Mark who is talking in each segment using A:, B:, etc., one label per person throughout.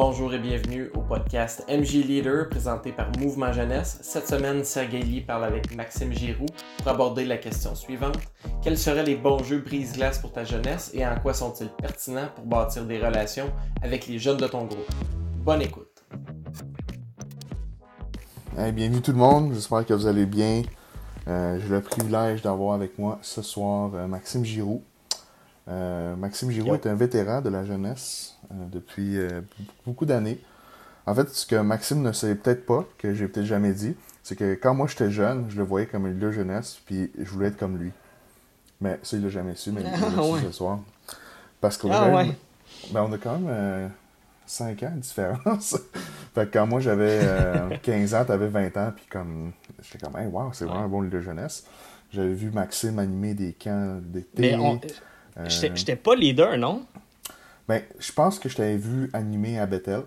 A: Bonjour et bienvenue au podcast MJ Leader présenté par Mouvement Jeunesse. Cette semaine, Sergei Lee parle avec Maxime Giroux pour aborder la question suivante. Quels seraient les bons jeux brise-glace pour ta jeunesse et en quoi sont-ils pertinents pour bâtir des relations avec les jeunes de ton groupe? Bonne écoute.
B: bienvenue tout le monde, j'espère que vous allez bien. Euh, j'ai le privilège d'avoir avec moi ce soir euh, Maxime Giroux. Euh, Maxime Giroux est un vétéran de la jeunesse depuis beaucoup d'années. En fait, ce que Maxime ne sait peut-être pas, que j'ai peut-être jamais dit, c'est que quand moi j'étais jeune, je le voyais comme un de jeunesse, puis je voulais être comme lui. Mais ça, il l'a jamais su, mais il l'a su ce soir. Parce qu'on ah, ben, on a quand même 5 ans de différence. fait que quand moi j'avais 15 ans, t'avais 20 ans, puis comme J'étais comme, hey, wow, c'est vraiment un bon livre de jeunesse. J'avais vu Maxime animer des camps d'été.
C: Mais on... Euh, j'étais pas leader, non?
B: Ben, je pense que je t'avais vu animer à Bethel.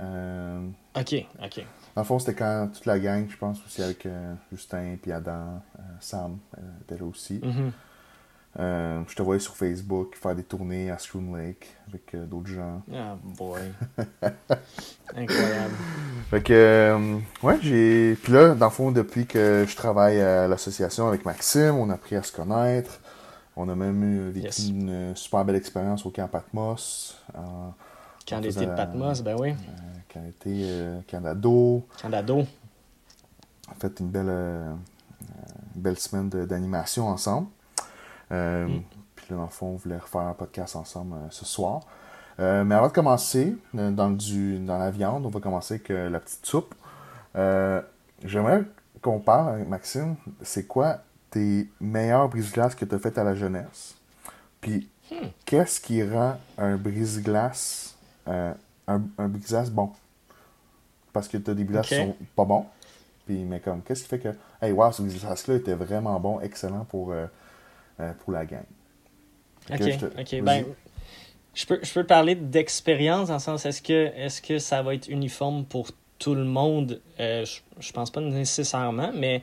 B: Euh...
C: Ok, ok.
B: Dans le fond, c'était quand toute la gang, je pense aussi avec euh, Justin, puis Adam, euh, Sam était là aussi. Euh, je te voyais sur Facebook faire des tournées à Spoon Lake avec euh, d'autres gens.
C: Ah, boy. Incroyable.
B: Fait que, euh, ouais, j'ai. Puis là, dans le fond, depuis que je travaille à l'association avec Maxime, on a appris à se connaître. On a même eu vécu une super belle expérience au camp Patmos.
C: camp d'été de Patmos, ben oui.
B: camp d'été, camp d'ado.
C: Camp d'ado.
B: On a fait une belle, une belle semaine d'animation ensemble. Euh, mm. Puis là, dans le fond, on voulait refaire un podcast ensemble euh, ce soir. Euh, mais avant de commencer, dans, du, dans la viande, on va commencer avec la petite soupe. J'aimerais qu'on parle avec Maxime, c'est quoi tes meilleurs brise-glaces que tu as fait à la jeunesse? Puis, hmm. qu'est-ce qui rend un brise-glace un, un brise-glace bon? Parce que tu as des brise-glaces qui sont pas bons. Puis, mais comme, qu'est-ce qui fait que, hey, wow, ce brise-glace-là était vraiment bon, excellent pour euh, pour la gang.
C: Ok, ok. Ben, je peux, je peux parler d'expérience dans le sens, est-ce que, est que ça va être uniforme pour tout le monde? Euh, je, je pense pas nécessairement, mais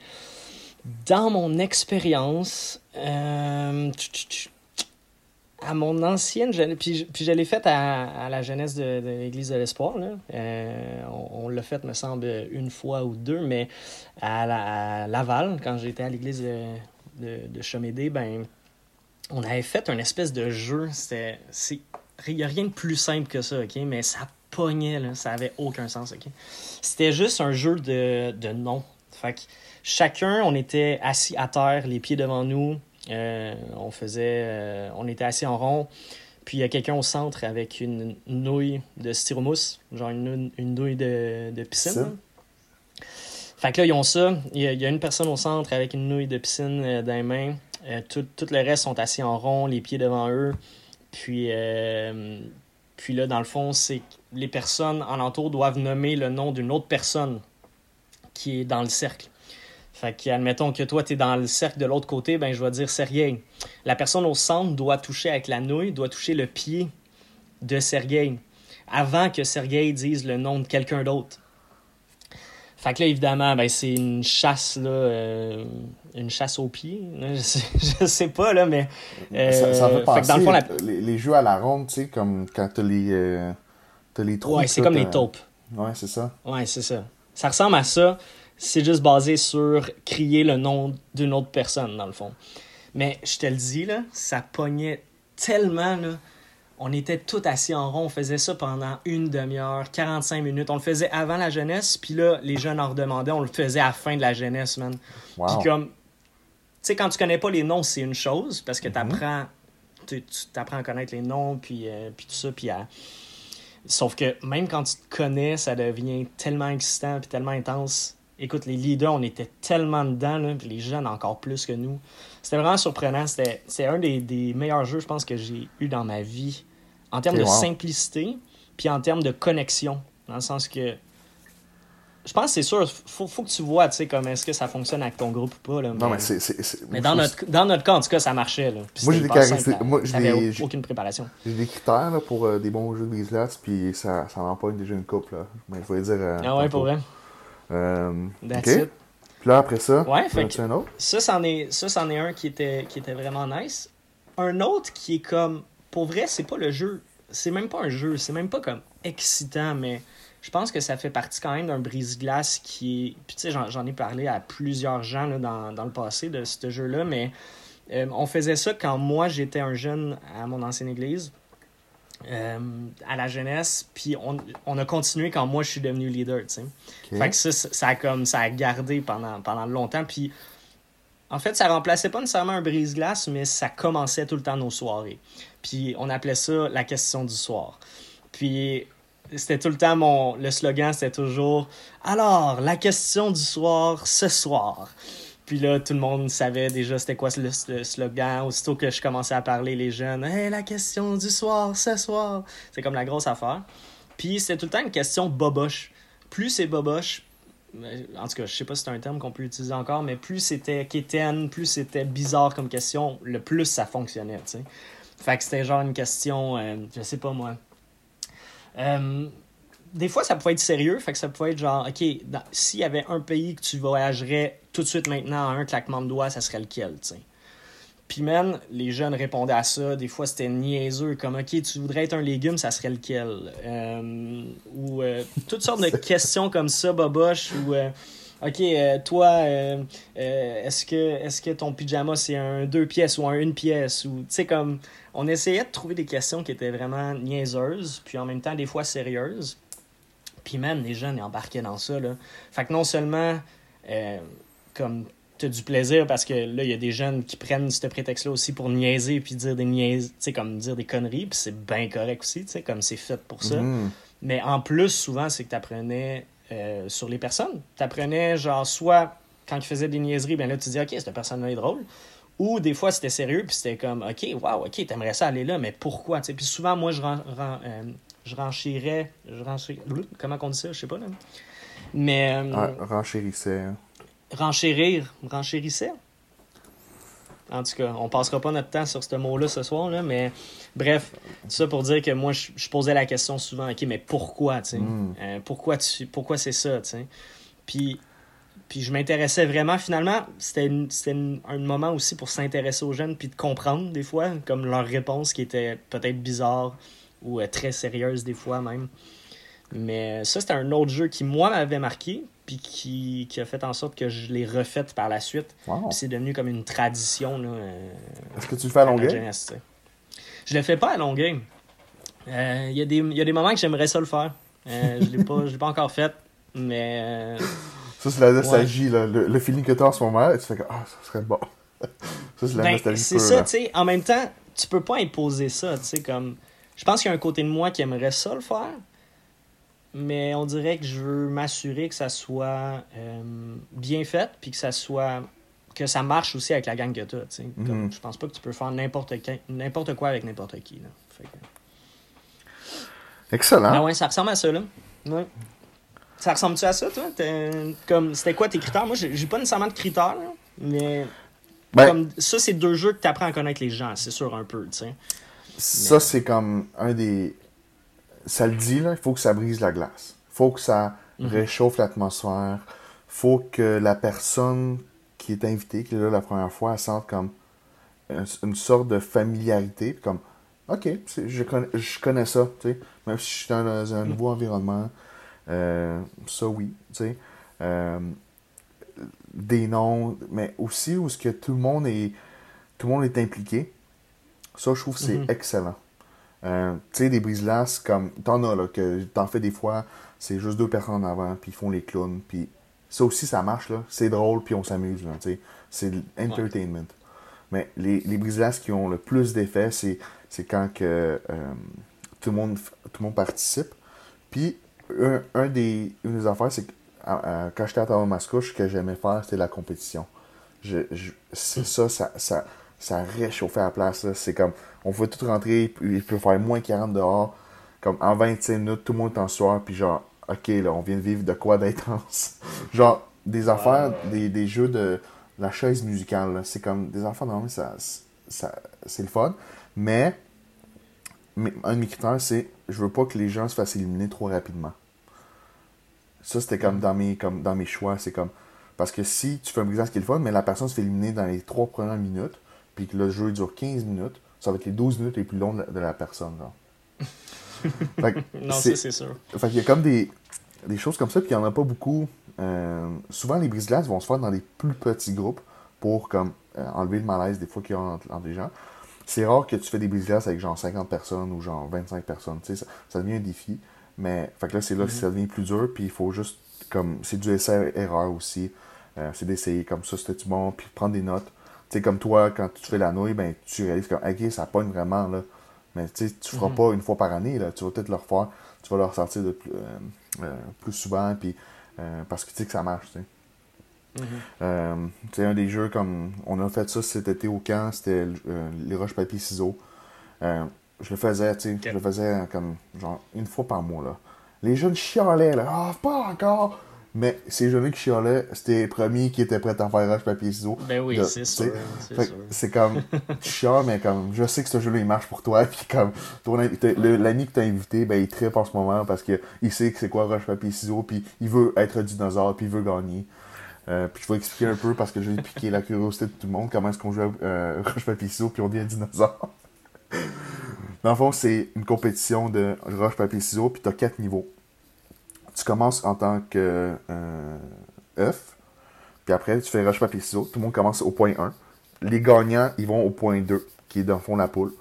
C: dans mon expérience, euh, à mon ancienne puis, puis je l'ai faite à, la jeunesse de, l'Église de l'Espoir. on, l'a fait, me semble, une fois ou deux, mais à, Laval, quand j'étais à l'Église de, de, ben, on avait fait un espèce de jeu. Il n'y a rien de plus simple que ça, OK? Mais ça pognait, là, ça avait aucun sens, OK? C'était juste un jeu de, de noms. Fait que chacun, on était assis à terre, les pieds devant nous. Euh, on faisait... Euh, on était assis en rond. Puis il y a quelqu'un au centre avec une nouille de styromousse, genre une, une nouille de, de piscine. Fait que là, ils ont ça. Il y, a, une personne au centre avec une nouille de piscine euh, dans les mains. Euh, tout, le reste sont assis en rond, les pieds devant eux. Puis, puis là, dans le fond, c'est les personnes alentour doivent nommer le nom d'une autre personne qui est dans le cercle. Fait que, admettons que toi, tu es dans le cercle de l'autre côté, ben je vais dire Sergei. La personne au centre doit toucher avec la nouille, doit toucher le pied de Sergei avant que Sergei dise le nom de quelqu'un d'autre. Fait que là, évidemment, ben, c'est une chasse, là, euh, une chasse au pied. Je sais, sais pas, là, mais.
B: ça, ça euh, fait, dans le fond, les, jeux à la ronde, tu sais, comme quand t'as les, euh, as les trous.
C: Ouais, c'est comme les taupes.
B: Ouais, c'est ça.
C: Ouais, c'est ça. Ça ressemble à ça. C'est juste basé sur crier le nom d'une autre personne, dans le fond. Mais je te le dis, là, ça pognait tellement, là on était tout assis en rond. On faisait ça pendant une demi-heure, 45 minutes. On le faisait avant la jeunesse, puis là, les jeunes en redemandaient. On le faisait à la fin de la jeunesse, man. Puis comme, tu sais, quand tu connais pas les noms, c'est une chose, parce que mm-hmm. t'apprends, tu apprends à connaître les noms, puis, euh, puis tout ça, puis Sauf que même quand tu te connais, ça devient tellement excitant, puis tellement intense. Écoute, les leaders, on était tellement dedans, là, puis les jeunes encore plus que nous. C'était vraiment surprenant. C'était un des, des, meilleurs jeux, je pense, que j'ai eu dans ma vie en termes de simplicité, puis en termes de connexion. Dans le sens que. Je pense que c'est sûr, faut, faut que tu vois, tu sais, comme est-ce que ça fonctionne avec ton groupe ou pas. Là,
B: non, mais c'est.
C: Mais dans notre, dans notre cas, en tout cas, ça marchait. Là.
B: Moi, j'ai des caractéristiques. Moi,
C: j'ai aucune préparation.
B: J'ai des critères là, pour euh, des bons jeux de brise puis ça, ça m'empoigne déjà une coupe. Là. Mais il faut dire. Euh,
C: ah ouais, pour vrai?
B: That's Puis là, après ça,
C: ouais, fait un autre? Ça, c'en est, ça, est un qui était, qui était vraiment nice. Un autre qui est comme pour vrai, c'est pas le jeu c'est même pas un jeu, c'est même pas comme excitant, mais je pense que ça fait partie quand même d'un brise-glace qui est. Puis tu sais, j'en ai parlé à plusieurs gens là, dans, dans, le passé de ce jeu-là, mais euh, on faisait ça quand moi j'étais un jeune à mon ancienne église. Euh, à la jeunesse, puis on, on, a continué quand moi je suis devenu leader, tu sais. Fait que ça, ça, a comme, ça a gardé pendant, pendant longtemps, puis en fait, ça remplaçait pas nécessairement un brise-glace, mais ça commençait tout le temps nos soirées. Puis on appelait ça la question du soir. Puis c'était tout le temps mon. Le slogan, c'était toujours Alors, la question du soir ce soir. Puis là, tout le monde savait déjà c'était quoi le, slogan. Aussitôt que je commençais à parler, les jeunes Hey, la question du soir ce soir. C'est comme la grosse affaire. Puis c'était tout le temps une question boboche. Plus c'est boboche, en tout cas, je sais pas si c'est un terme qu'on peut utiliser encore, mais plus c'était quétaine, plus c'était bizarre comme question, le plus ça fonctionnait, tu sais. Fait que c'était genre une question, euh, je sais pas moi. Euh, des fois, ça pouvait être sérieux, fait que ça pouvait être genre, OK, s'il y avait un pays que tu voyagerais tout de suite maintenant à un claquement de doigts, ça serait lequel, tu sais? Puis même, les jeunes répondaient à ça. Des fois, c'était niaiseux, comme OK, tu voudrais être un légume, ça serait lequel? Euh, Ou toutes sortes de questions comme ça, Boboche, ou OK, toi, est-ce que, est que ton pyjama c'est un deux pièces ou un une pièce? Ou, tu sais, comme on essayait de trouver des questions qui étaient vraiment niaiseuses, puis en même temps des fois sérieuses. Puis même les jeunes embarquaient dans ça. Là. Fait que non seulement, euh, comme tu as du plaisir parce que là, il y a des jeunes qui prennent ce prétexte-là aussi pour niaiser puis dire des niaises, comme dire des conneries, puis c'est bien correct aussi, comme c'est fait pour ça. Mm-hmm. Mais en plus, souvent, c'est que tu apprenais euh, sur les personnes. Tu apprenais, genre, soit quand ils faisaient des niaiseries, ben là, tu dis, OK, cette personne-là est drôle. Ou des fois, c'était sérieux, puis c'était comme, OK, wow, OK, t'aimerais ça aller là, mais pourquoi? Puis souvent, moi, je, ren, euh, je renchirais. Je comment on dit ça? Je sais pas, là. Mais.
B: Euh, ah, renchérissait. Hein.
C: Renchérir. Renchérissait? En tout cas, on passera pas notre temps sur ce mot-là ce soir, là, mais bref, ça pour dire que moi, je, posais la question souvent, OK, mais pourquoi, tu sais? Hmm. Euh, pourquoi, tu, pourquoi c'est ça, tu sais? Puis puis je m'intéressais vraiment. Finalement, c'était un moment aussi pour s'intéresser aux jeunes puis de comprendre des fois, comme leurs réponses qui étaient peut-être bizarres ou euh, très sérieuses des fois même. Mais ça, c'était un autre jeu qui, moi, m'avait marqué, puis qui, qui, a fait en sorte que je l'ai refait par la suite. c'est devenu comme une tradition. Euh,
B: Est-ce que tu le fais à longueur?
C: Je le fais pas à longueur. Euh, Il y, y, a des moments que j'aimerais ça le faire. je ne l'ai pas, pas encore fait, mais
B: ça, c'est la nostalgie, là, le, feeling que tu as en ce moment, et tu fais que ah, ça serait bon. ça,
C: c'est la ben, nostalgie. C'est ça, tu sais. En même temps, tu peux pas imposer ça, tu sais. Comme... Je pense qu'il y a un côté de moi qui aimerait ça le faire, mais on dirait que je veux m'assurer que ça soit euh, bien fait, puis que ça soit que ça marche aussi avec la gang que tu as. mm-hmm. Je pense pas que tu peux faire n'importe, quoi avec n'importe qui. Là. Fait
B: Excellent.
C: Ben ouais, ça ressemble à ça. Là. Ouais. Ça ressemble-tu à ça, toi? Comme, c'était quoi tes critères? Moi, j'ai pas nécessairement de critères, mais ben- comme, ça, c'est deux jeux que tu apprends à connaître les gens, c'est sûr, un peu, tu sais.
B: Ça, c'est comme un des... Ça le dit, là, il faut que ça brise la glace. Il faut que ça mhm. réchauffe l'atmosphère. faut que la personne qui est invitée, qui est là la première fois, elle sente comme une, sorte de familiarité, comme, OK, je connais, je connais ça, tu sais. Même si je suis dans un, mhm. nouveau environnement, euh, ça, oui. Tu sais. Euh, des noms, mais aussi où ce que tout le monde est tout le monde est impliqué. Ça, je trouve que c'est mhm. excellent. Euh, tu sais, des brise-glaces, comme t'en as, là, que t'en fais des fois, c'est juste deux personnes en avant, puis ils font les clowns, puis ça aussi, ça marche, là. C'est drôle, puis on s'amuse, là, tu sais. C'est l'entertainment. Mais les, les brise-glaces qui ont le plus d'effet, c'est, quand que, tout, le monde, tout le monde participe. Puis, un, des, une des affaires, c'est que quand j'étais à Mascouche, ce que j'aimais faire, c'était la compétition. Je, c'est ça, ça, ça, ça réchauffait la place. C'est comme, on peut tout rentrer, il peut faire moins 40 dehors. Comme en 25 minutes, tout le monde est en soir, puis genre, ok, là, on vient de vivre de quoi d'intense. genre, des affaires, des, des, jeux de la chaise musicale, c'est comme des affaires, non, ça, ça, c'est le fun. Mais, un de mes critères, c'est je veux pas que les gens se fassent éliminer trop rapidement. Ça, c'était comme dans mes, comme dans mes choix. C'est comme. Parce que si tu fais un brisage qui est le fun, mais la personne se fait éliminer dans les trois premières minutes, puis que le jeu dure 15 minutes, ça va être les 12 minutes les plus longues de la personne. Genre.
C: non, ça, c'est sûr.
B: Fait qu'il y a comme des, des choses comme ça, puis il n'y en a pas beaucoup. Euh, souvent, les brise-glaces vont se faire dans des plus petits groupes pour comme euh, enlever le malaise des fois qu'il y a entre, des gens. C'est rare que tu fais des brise-glaces avec genre 50 personnes ou genre 25 personnes. Tu sais, ça, ça, devient un défi. Mais fait que là, c'est là que ça devient plus dur, puis il faut juste comme. C'est du essai-erreur aussi. Euh, c'est d'essayer comme ça, c'était bon, puis prendre des notes. Tu sais, comme toi, quand tu fais la nouille, ben, tu réalises que, ok, ça pogne vraiment, là. Mais tu tu feras mm-hmm. pas une fois par année, là. Tu vas peut-être le refaire, tu vas le ressortir de plus, plus souvent, puis euh, parce que tu sais que ça marche, tu sais. Euh, un des jeux comme. On a fait ça cet été au camp, c'était euh, les roches papier ciseaux. je le faisais, tu sais, je le faisais comme genre une fois par mois là. Les jeunes chialaient là, ah pas encore. Mais ces jeunes qui chialaient, c'était les premiers qui étaient prêts à faire roche papier ciseaux.
C: Ben oui, c'est sûr.
B: C'est comme tu chiales, mais comme je sais que ce jeu-là il marche pour toi, puis comme l'ami que t'as invité, ben il tripe en ce moment parce que il sait que c'est quoi roche papier ciseaux, puis il veut être dinosaure, puis il veut gagner. Euh, puis je vais expliquer un peu parce que je vais piquer la curiosité de tout le monde comment est-ce qu'on joue à euh, roche papier ciseaux puis on dit un dinosaure. Dans le fond, c'est une compétition de roche papier ciseaux puis t'as quatre niveaux tu commences en tant que euh, œuf, puis après tu fais roche papier ciseaux, tout le monde commence au point 1. Les gagnants, ils vont au point 2, qui est dans le fond de la poule.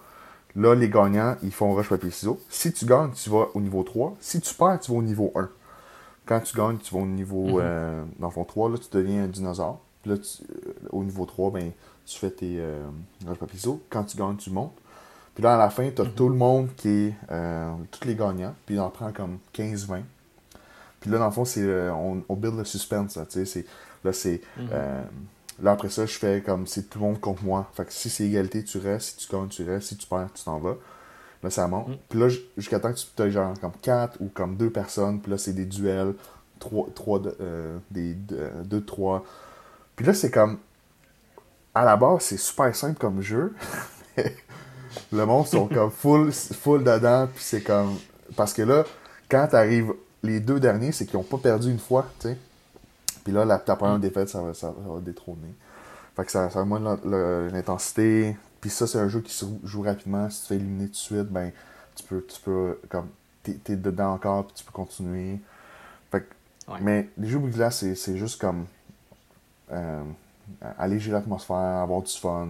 B: Là, les gagnants, ils font roche papier ciseaux. Si tu gagnes, tu vas au niveau 3. Si tu perds, tu vas au niveau 1. Quand tu gagnes, tu vas au niveau mhm. euh, dans le fond 3, là tu deviens un dinosaure. Puis là, euh, au niveau 3, ben, tu fais tes euh, roche papier ciseaux. Quand tu gagnes, tu montes. Puis là, à la fin, tu as mhm. tout le monde qui est. tous les gagnants. Puis il en prend comme 15-20. Puis là, dans le fond, c'est euh, on, on, build le suspense. Là, c'est, là, c'est. Mhm. Euh, là, après ça, je fais comme c'est tout le monde contre moi. Fait que si c'est égalité, tu restes. Si tu gagnes, tu restes. Si tu perds, tu t'en vas. Là, ça monte. Mhm. Puis là, jusqu'à temps que tu aies genre comme 4 ou comme 2 personnes. Puis là, c'est des duels. 3, 3 euh, des 2, 3. Puis là, c'est comme. À la base, c'est super simple comme jeu. le monde sont comme full, full dedans. Puis c'est comme. Parce que là, quand tu arrives les deux derniers, c'est qu'ils n'ont pas perdu une fois, tu sais. Puis là, la, ta première mm. défaite, ça va, ça, va détrôner. Fait que ça, ça augmente l'intensité. Puis ça, c'est un jeu qui se joue rapidement. Si tu te fais éliminer tout de suite, ben, tu peux, tu peux comme, t'es, es dedans encore, puis tu peux continuer. Fait que, Mais les jeux de glace, c'est, juste comme euh, alléger l'atmosphère, avoir du fun,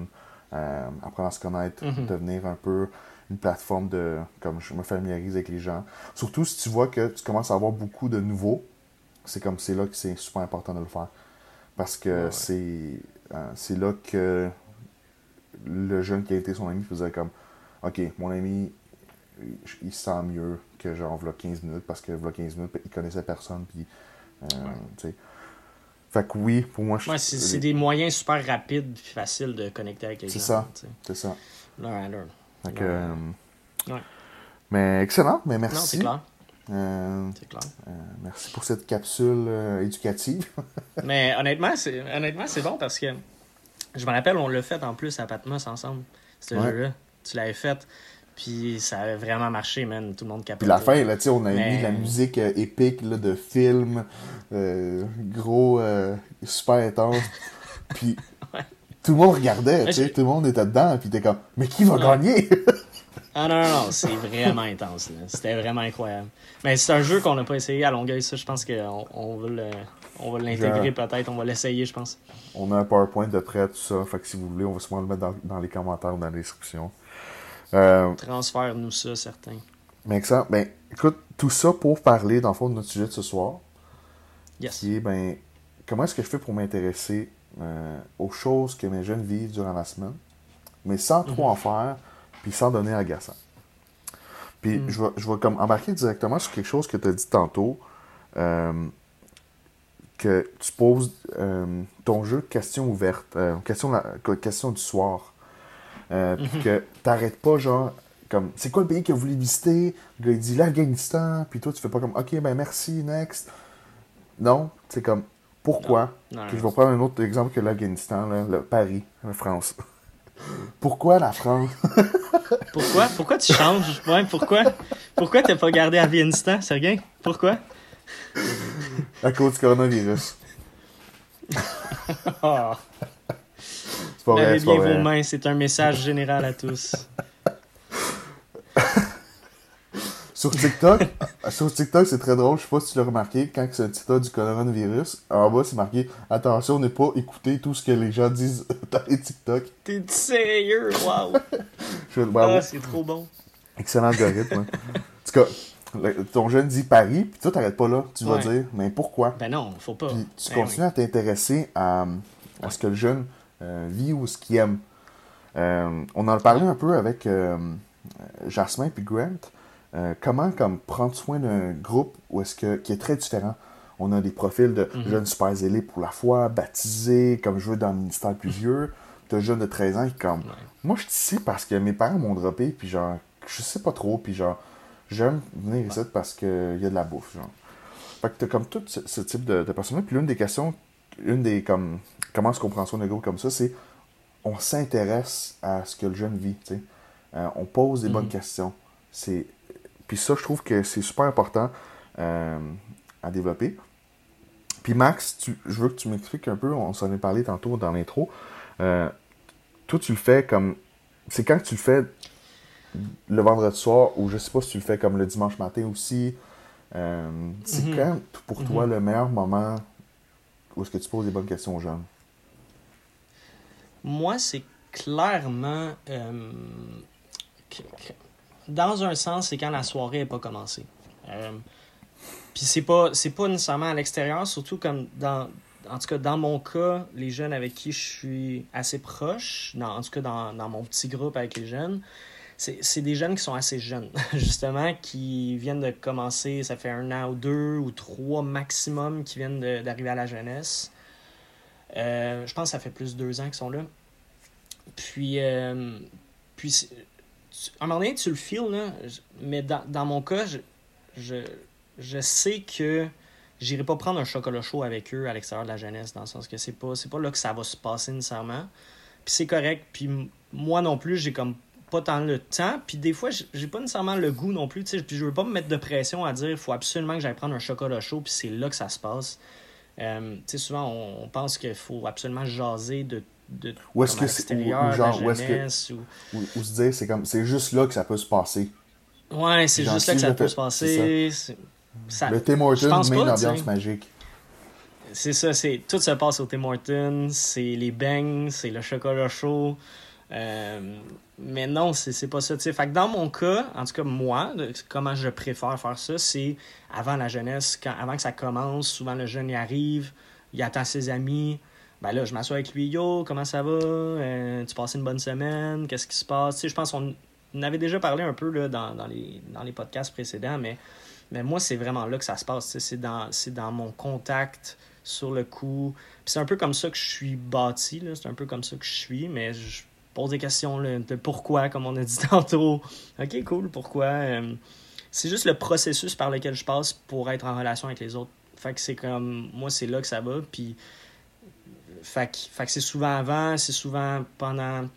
B: euh, apprendre à se connaître, mm-hmm. devenir un peu une plateforme de comme je me familiarise avec les gens. Surtout si tu vois que tu commences à avoir beaucoup de nouveaux, c'est comme c'est là que c'est super important de le faire. Parce que c'est euh, c'est là que le jeune qui a été son ami faisait comme OK, mon ami il sent mieux que genre v'là 15 minutes parce que v'là 15 minutes il connaissait personne puis euh, Fait que oui, pour moi,
C: je... c'est des moyens super rapides et faciles de connecter avec les gens.
B: C'est ça. C'est ça.
C: Learn,
B: euh, mais excellent, mais merci.
C: Non, c'est clair.
B: Euh, c'est clair. Euh, merci pour cette capsule éducative.
C: mais honnêtement, c'est honnêtement c'est bon parce que je me rappelle, on l'a fait en plus à Patmos ensemble, ce jeu-là. Tu l'avais fait. Puis ça avait vraiment marché, man. Tout le monde capotait.
B: Puis la fin, là, tu sais, on a mis la musique épique là, de film, gros, super intense. Puis tout le monde regardait, tu sais, tout le monde était dedans, puis t'es comme, mais qui va gagner?
C: ah non, non, non, c'est vraiment intense, C'était vraiment incroyable. Mais c'est un jeu qu'on n'a pas essayé à Longueuil, ça, je pense qu'on on va l'intégrer peut-être, on va l'essayer, je pense.
B: On a un PowerPoint de prêt, tout ça, fait que si vous voulez, on va sûrement le mettre dans, les commentaires ou dans la description.
C: Euh, Transfère-nous ça, certains.
B: Mais ça, ben, écoute, tout ça pour parler, dans le fond, de notre sujet de ce soir.
C: Yes.
B: Qui est, ben, comment est-ce que je fais pour m'intéresser euh, aux choses que mes jeunes vivent durant la semaine, mais sans trop en faire, puis sans donner agaçant. Puis mm. je, vais, je vais comme embarquer directement sur quelque chose que tu as dit tantôt, euh, que tu poses euh, ton jeu question ouverte, question, question du soir, puis mm-hmm. que tu n'arrêtes pas genre c'est quoi le pays que vous voulez visiter? Le gars il dit l'Afghanistan, puis toi tu fais pas comme ok ben merci next. Non, c'est comme pourquoi? Je vais prendre un autre exemple que l'Afghanistan, le Paris, la France. Pourquoi la France?
C: Pourquoi? Pourquoi tu changes? Ouais, Pourquoi? Pourquoi t'as pas gardé Afghanistan, Sergei Pourquoi?
B: À cause du coronavirus.
C: oh. C'est pas vrai, bien vos mains, c'est un message général à tous.
B: Sur TikTok, sur TikTok, c'est très drôle. Je sais pas si tu l'as remarqué. Quand c'est un TikTok du coronavirus, en bas, c'est marqué Attention, ne pas écouter tout ce que les gens disent dans les TikTok.
C: T'es sérieux? Wow! ah, c'est trop bon.
B: Excellent algorithme. En tout cas, ton jeune dit Paris, puis toi, t'arrêtes pas là. Tu vas dire, mais pourquoi?
C: Ben non, faut pas.
B: Puis tu
C: ben
B: continues à t'intéresser à, à, ce que le jeune euh, vit ou ce qu'il aime. Euh, on en a parlé un peu avec euh, Jasmin puis Grant. Euh, comment comme prendre soin d'un groupe où est-ce que qui est très différent? On a des profils de mhm. jeunes super zélés pour la foi, baptisés, comme je veux dans le ministère plus vieux. de jeunes de 13 ans qui comme moi je suis ici parce que mes parents m'ont droppé puis genre je sais pas trop puis genre j'aime venir ici parce qu'il y a de la bouffe genre. Fait que t'as comme tout ce, type de, de personnes Puis l'une des questions, une des comme comment est-ce qu'on prend soin d'un groupe comme ça, c'est on s'intéresse à ce que le jeune vit. Euh, on pose des bonnes mhm. questions. C'est puis ça, je trouve que c'est super important euh, à développer. Puis Max, je veux que tu m'expliques un peu, on s'en est parlé tantôt dans l'intro. Euh, toi, tu le fais comme. C'est quand tu le fais le vendredi soir ou je sais pas si tu le fais comme le dimanche matin aussi. Euh, c'est mhm. quand pour toi mhm. le meilleur moment où est-ce que tu poses des bonnes questions aux jeunes?
C: Moi, c'est clairement dans un sens, c'est quand la soirée n'est pas commencée. Euh, puis c'est pas, c'est pas nécessairement à l'extérieur, surtout comme dans. En tout cas, dans mon cas, les jeunes avec qui je suis assez proche, dans, en tout cas dans, dans mon petit groupe avec les jeunes, c'est des jeunes qui sont assez jeunes, justement, qui viennent de commencer, ça fait un an ou deux ou trois maximum qui viennent d'arriver à la jeunesse. Euh, je pense que ça fait plus de deux ans qu'ils sont là. Puis, euh, puis à un moment tu le feels, là, mais dans, dans mon cas, je, je, je sais que j'irai pas prendre un chocolat chaud avec eux à l'extérieur de la jeunesse, dans le sens que c'est pas, pas là que ça va se passer nécessairement. Puis c'est correct. Puis moi non plus, j'ai comme pas tant le temps. Puis des fois, j'ai pas nécessairement le goût non plus. Puis je veux pas me mettre de pression à dire faut absolument que j'aille prendre un chocolat chaud, puis c'est là que ça se passe. Euh, souvent, on, on pense qu'il faut absolument jaser de de
B: ou est-ce que c'est ou, genre où est-ce que ou... se dire c'est comme c'est juste là que ça peut se passer
C: ouais c'est juste là que ça peut se passer
B: ça. le Tim Hortons met une ambiance magique
C: c'est ça c'est tout se passe au Tim Hortons c'est les bangs c'est le chocolat chaud euh, mais non, c'est pas ça. Fait que dans mon cas, en tout cas, moi, comment je préfère faire ça, c'est avant la jeunesse, quand, avant que ça commence, souvent le jeune y arrive, il attend ses amis, ben là, je m'assois avec lui, yo, comment ça va? Euh, tu passes une bonne semaine? Qu'est-ce qui se passe? Je pense qu'on avait déjà parlé un peu là, dans, dans, les, dans les podcasts précédents, mais, mais moi, c'est vraiment là que ça se passe. C'est dans, dans mon contact sur le coup. c'est un peu comme ça que je suis bâti, c'est un peu comme ça que je suis, mais je pose des questions là, de pourquoi, comme on a dit tantôt. Ok, cool, pourquoi? Euh, c'est juste le processus par lequel je passe pour être en relation avec les autres. Fait que c'est comme, moi, c'est là que ça va, puis fait que, c'est souvent avant, c'est souvent pendant.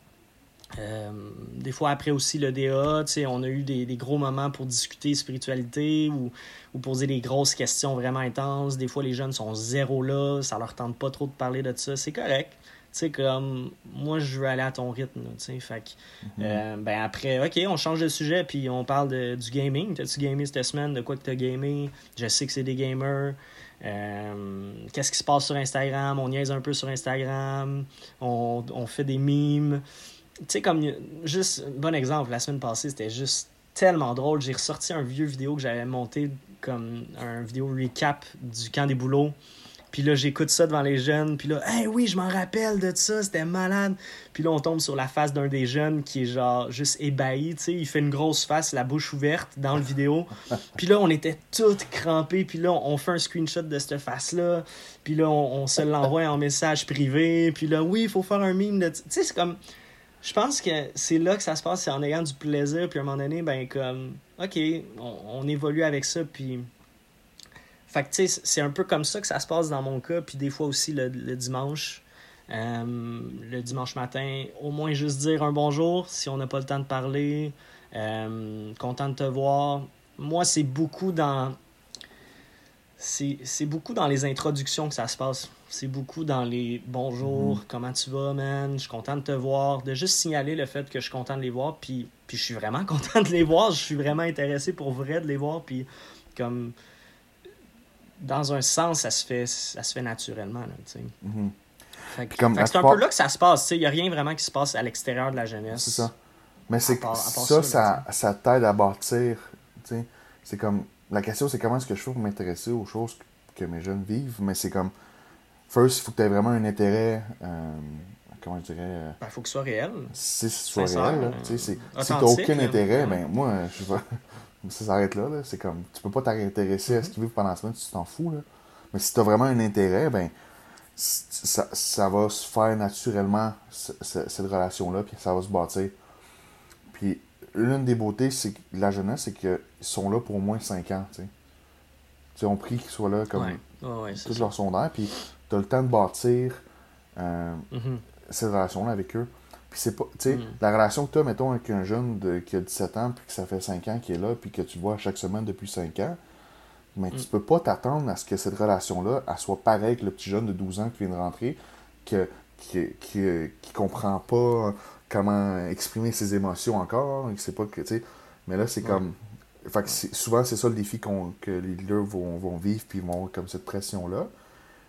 C: Euh, des fois après aussi le DA, on a eu des, gros moments pour discuter spiritualité ou, ou, poser des grosses questions vraiment intenses. Des fois, les jeunes sont zéro là, ça leur tente pas trop de parler de ça. C'est correct. sais comme moi, je veux aller à ton rythme. fait mm-hmm. euh, ben après, ok, on change de sujet puis on parle de, du gaming. T'as-tu gamé cette semaine? De quoi que t'as gamé? Je sais que c'est des gamers. Euh, qu'est-ce qui se passe sur Instagram? On niaise un peu sur Instagram. On, on fait des mimes. Tu sais, comme juste, bon exemple, la semaine passée, c'était juste tellement drôle. J'ai ressorti un vieux vidéo que j'avais monté comme un vidéo recap du camp des boulots. Puis là, j'écoute ça devant les jeunes. Puis là, hey, oui, je m'en rappelle de ça, c'était malade. Puis là, on tombe sur la face d'un des jeunes qui est genre juste ébahi, tu sais. Il fait une grosse face, la bouche ouverte dans le vidéo. Puis là, on était toutes crampés. Puis là, on fait un screenshot de cette face-là. Puis là, on, se l'envoie en message privé. Puis là, oui, il faut faire un meme de. Tu sais, c'est comme. Je pense que c'est là que ça se passe, c'est en ayant du plaisir. Puis à un moment donné, ben, comme, OK, on, on évolue avec ça. Puis fait que, tu sais, c'est un peu comme ça que ça se passe dans mon cas, puis des fois aussi le, dimanche. Euh, le dimanche matin, au moins juste dire un bonjour si on n'a pas le temps de parler. Euh, content de te voir. Moi, c'est beaucoup dans. C'est beaucoup dans les introductions que ça se passe. c'est beaucoup dans les bonjour, mm-hmm. comment tu vas, man, je suis content de te voir, de juste signaler le fait que je suis content de les voir, puis, puis je suis vraiment content de les voir, je suis vraiment intéressé pour vrai de les voir, puis comme dans un sens, ça se fait, ça se fait naturellement. c'est un peu là que ça se passe. Il n'y a rien vraiment qui se passe à l'extérieur de la jeunesse.
B: C'est ça. Mais c'est ça, ça, ça, t'aide à bâtir. C'est comme. La question, c'est comment est-ce que je fais pour m'intéresser aux choses que mes jeunes vivent. Mais c'est comme. First, il faut que tu aies vraiment un intérêt. Euh, comment je dirais. Il euh,
C: ben, faut que ce soit réel.
B: Si ce soit réel. Là, euh, si tu n'as aucun intérêt, ben moi, je vais ça s'arrête là. là. C'est comme, tu peux pas t'intéresser à ce qu'ils vivent pendant la semaine, tu t'en fous. Là. Mais si tu as vraiment un intérêt, ben, ça, ça va se faire naturellement, cette relation-là, puis ça va se bâtir. Puis, l'une des beautés c'est la jeunesse, c'est qu'ils sont là pour au moins 5 ans. tu Ils ont pris qu'ils soient là comme toute leur sondaire, puis tu as le temps de bâtir euh, mm-hmm. cette relation-là avec eux c'est pas, tu sais, mm. la relation que tu as, mettons, avec un jeune de, qui a 17 ans, puis que ça fait 5 ans qu'il est là, puis que tu vois chaque semaine depuis 5 ans, mais tu mm. peux pas t'attendre à ce que cette relation-là, elle soit pareille que le petit jeune de 12 ans qui vient de rentrer, que, qui, qui, comprend pas comment exprimer ses émotions encore, sait pas que, tu sais, mais là, c'est comme. Fait que souvent, c'est ça le défi que les leaders vont, vont vivre, puis ils vont comme cette pression-là.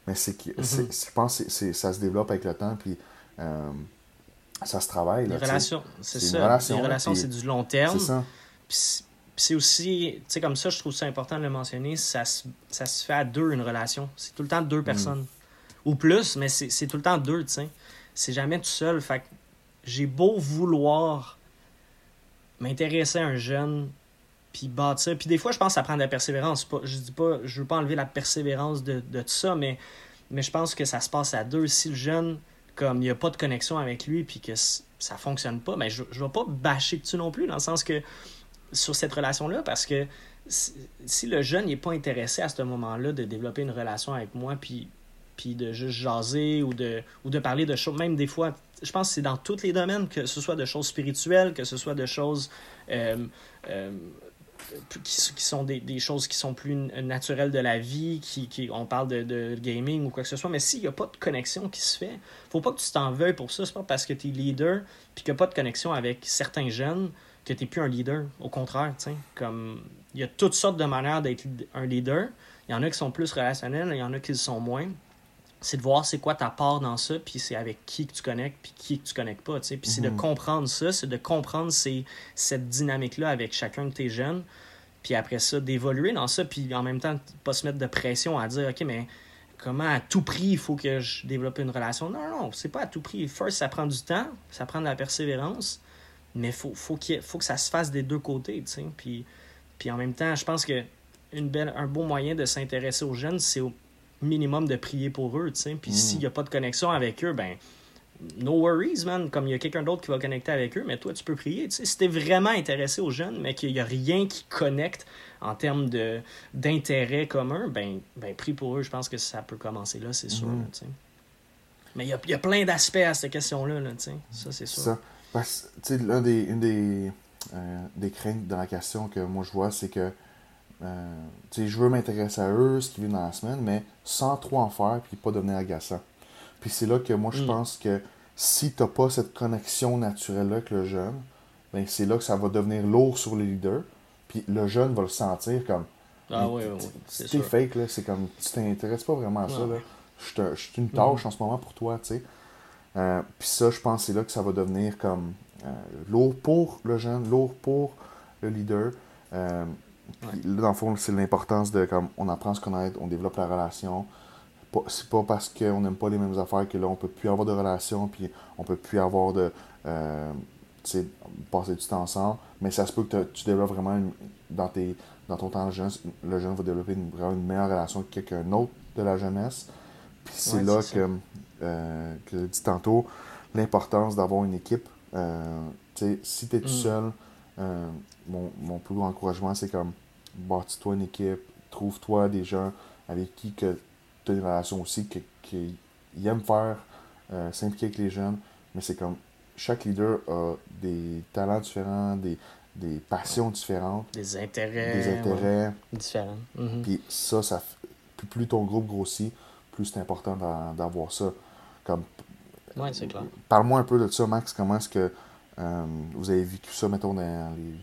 B: Mais c'est que, mm-hmm. je pense que ça se développe avec le temps, puis. Euh, ça se travaille.
C: les relations, c'est ça. les relations, c'est du long terme. C'est ça. Puis c'est aussi, tu sais, comme ça, je trouve ça important de le mentionner, ça se, ça se fait à deux, une relation. C'est tout le temps deux mm. personnes. Ou plus, mais c'est tout le temps deux, tu sais. C'est jamais tout seul. Fait que j'ai beau vouloir m'intéresser à un jeune, puis bâtir. Puis des fois, je pense que ça prend de la persévérance. Pas, je dis pas, je veux pas enlever la persévérance de, de tout ça, mais, mais je pense que ça se passe à deux. Si le jeune comme il n'y a pas de connexion avec lui puis que ça fonctionne pas, mais ben, je ne vais pas bâcher dessus non plus, dans le sens que sur cette relation-là, parce que si, le jeune n'est pas intéressé à ce moment-là de développer une relation avec moi, puis, puis de juste jaser ou de, ou de parler de choses, même des fois, je pense que c'est dans tous les domaines, que ce soit de choses spirituelles, que ce soit de choses euh, euh, qui, sont des, choses qui sont plus naturelles de la vie, qui, on parle de, de, gaming ou quoi que ce soit, mais s'il n'y a pas de connexion qui se fait, faut pas que tu t'en veuilles pour ça. C'est pas parce que tu es leader puis qu'il n'y a pas de connexion avec certains jeunes que tu n'es plus un leader. Au contraire, comme il y a toutes sortes de manières d'être un leader. Il y en a qui sont plus relationnels, il y en a qui le sont moins c'est de voir c'est quoi ta part dans ça, puis c'est avec qui que tu connectes, puis qui que tu connectes pas. Puis c'est de mhm. comprendre ça, c'est de comprendre cette dynamique-là avec chacun de tes jeunes, puis après ça, d'évoluer dans ça, puis en même temps, pas se mettre de pression à dire, OK, mais comment à tout prix il faut que je développe une relation? Non, non, c'est pas à tout prix. First, ça prend du temps, ça prend de la persévérance, mais faut, faut, qu'il faut que ça se fasse des deux côtés, tu sais. Puis, puis en même temps, je pense que une belle, un beau moyen de s'intéresser aux jeunes, c'est minimum de prier pour eux, tu sais. Puis mm. s'il n'y a pas de connexion avec eux, ben no worries, man. Comme il y a quelqu'un d'autre qui va connecter avec eux, mais toi, tu peux prier. Tu sais, si t'es vraiment intéressé aux jeunes, mais qu'il n'y a rien qui connecte en termes d'intérêt commun, ben, ben, prie pour eux. Je pense que ça peut commencer là, c'est sûr. Mm. tu sais. Mais il y a, y a, plein d'aspects à cette question-là, là, tu sais. Ça, c'est sûr. Ça.
B: Parce, l'un des, une des, euh, des craintes dans la question que moi je vois, c'est que euh, je veux m'intéresser à eux, ce qui vient dans la semaine, mais sans trop en faire, puis pas devenir agaçant. Puis c'est là que moi, je mm. pense que si tu n'as pas cette connexion naturelle avec le jeune, ben c'est là que ça va devenir lourd sur les leaders. Puis le jeune va le sentir comme.
C: Ah oui, oui,
B: C'est fake, là. C'est comme. Tu t'intéresses pas vraiment à ça, là. Je suis une tâche mm. en ce moment pour toi, tu sais. Euh, puis ça, je pense que c'est là que ça va devenir comme euh, lourd pour le jeune, lourd pour le leader. Là, dans le fond, c'est l'importance de comme on apprend à se connaître, on développe la relation. C'est pas parce qu'on n'aime pas les mêmes affaires que là, on peut plus avoir de relation, puis on peut plus avoir de. Euh, passer du temps ensemble. Mais ça se peut que tu développes vraiment dans, tes, dans ton temps jeune, le jeune va développer une, vraiment une meilleure relation que quelqu'un autre de la jeunesse. Puis c'est là que, euh, que je dis tantôt, l'importance d'avoir une équipe. Euh, si tu es tout mm. seul, euh, mon, mon, plus grand encouragement, c'est comme bâtis-toi une équipe, trouve-toi des gens avec qui que tu as une relation aussi, qui, qui aiment faire, euh, s'impliquer avec les jeunes, mais c'est comme chaque leader a des talents différents, des, des passions différentes.
C: Des intérêts.
B: Des intérêts.
C: Différents.
B: Mhm. Puis ça, ça plus ton groupe grossit, plus c'est important d'avoir ça. Comme,
C: ouais, c'est clair.
B: Parle-moi un peu de ça, Max. Comment est-ce que euh, vous avez vécu ça, mettons, dans les.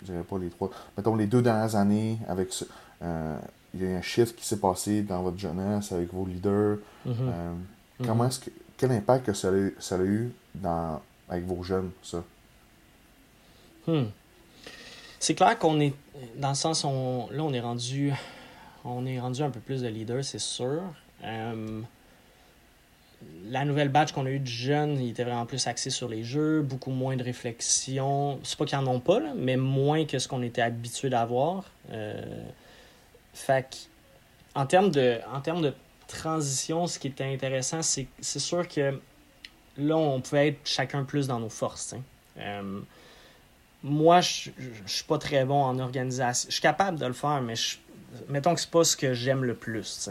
B: Je dirais pas les trois. Mettons, les deux dernières années, avec ce, euh, il y a un shift qui s'est passé dans votre jeunesse avec vos leaders. Mm-hmm. Euh, comment mm-hmm. est-ce que. Quel impact que ça, a, ça a eu dans, avec vos jeunes, ça?
C: Hmm. C'est clair qu'on est. Dans le sens, on, là, on est rendu. On est rendu un peu plus de leaders, c'est sûr. La nouvelle batch qu'on a eu de jeunes, il était vraiment plus axé sur les jeux, beaucoup moins de réflexion. C'est pas qu'ils en ont pas, mais moins que ce qu'on était habitué d'avoir. Euh, fait en termes de, en termes de transition, ce qui était intéressant, c'est, c'est sûr que là, on pouvait être chacun plus dans nos forces. Euh, moi, je, suis pas très bon en organisation. Je suis capable de le faire, mais mettons que c'est pas ce que j'aime le plus.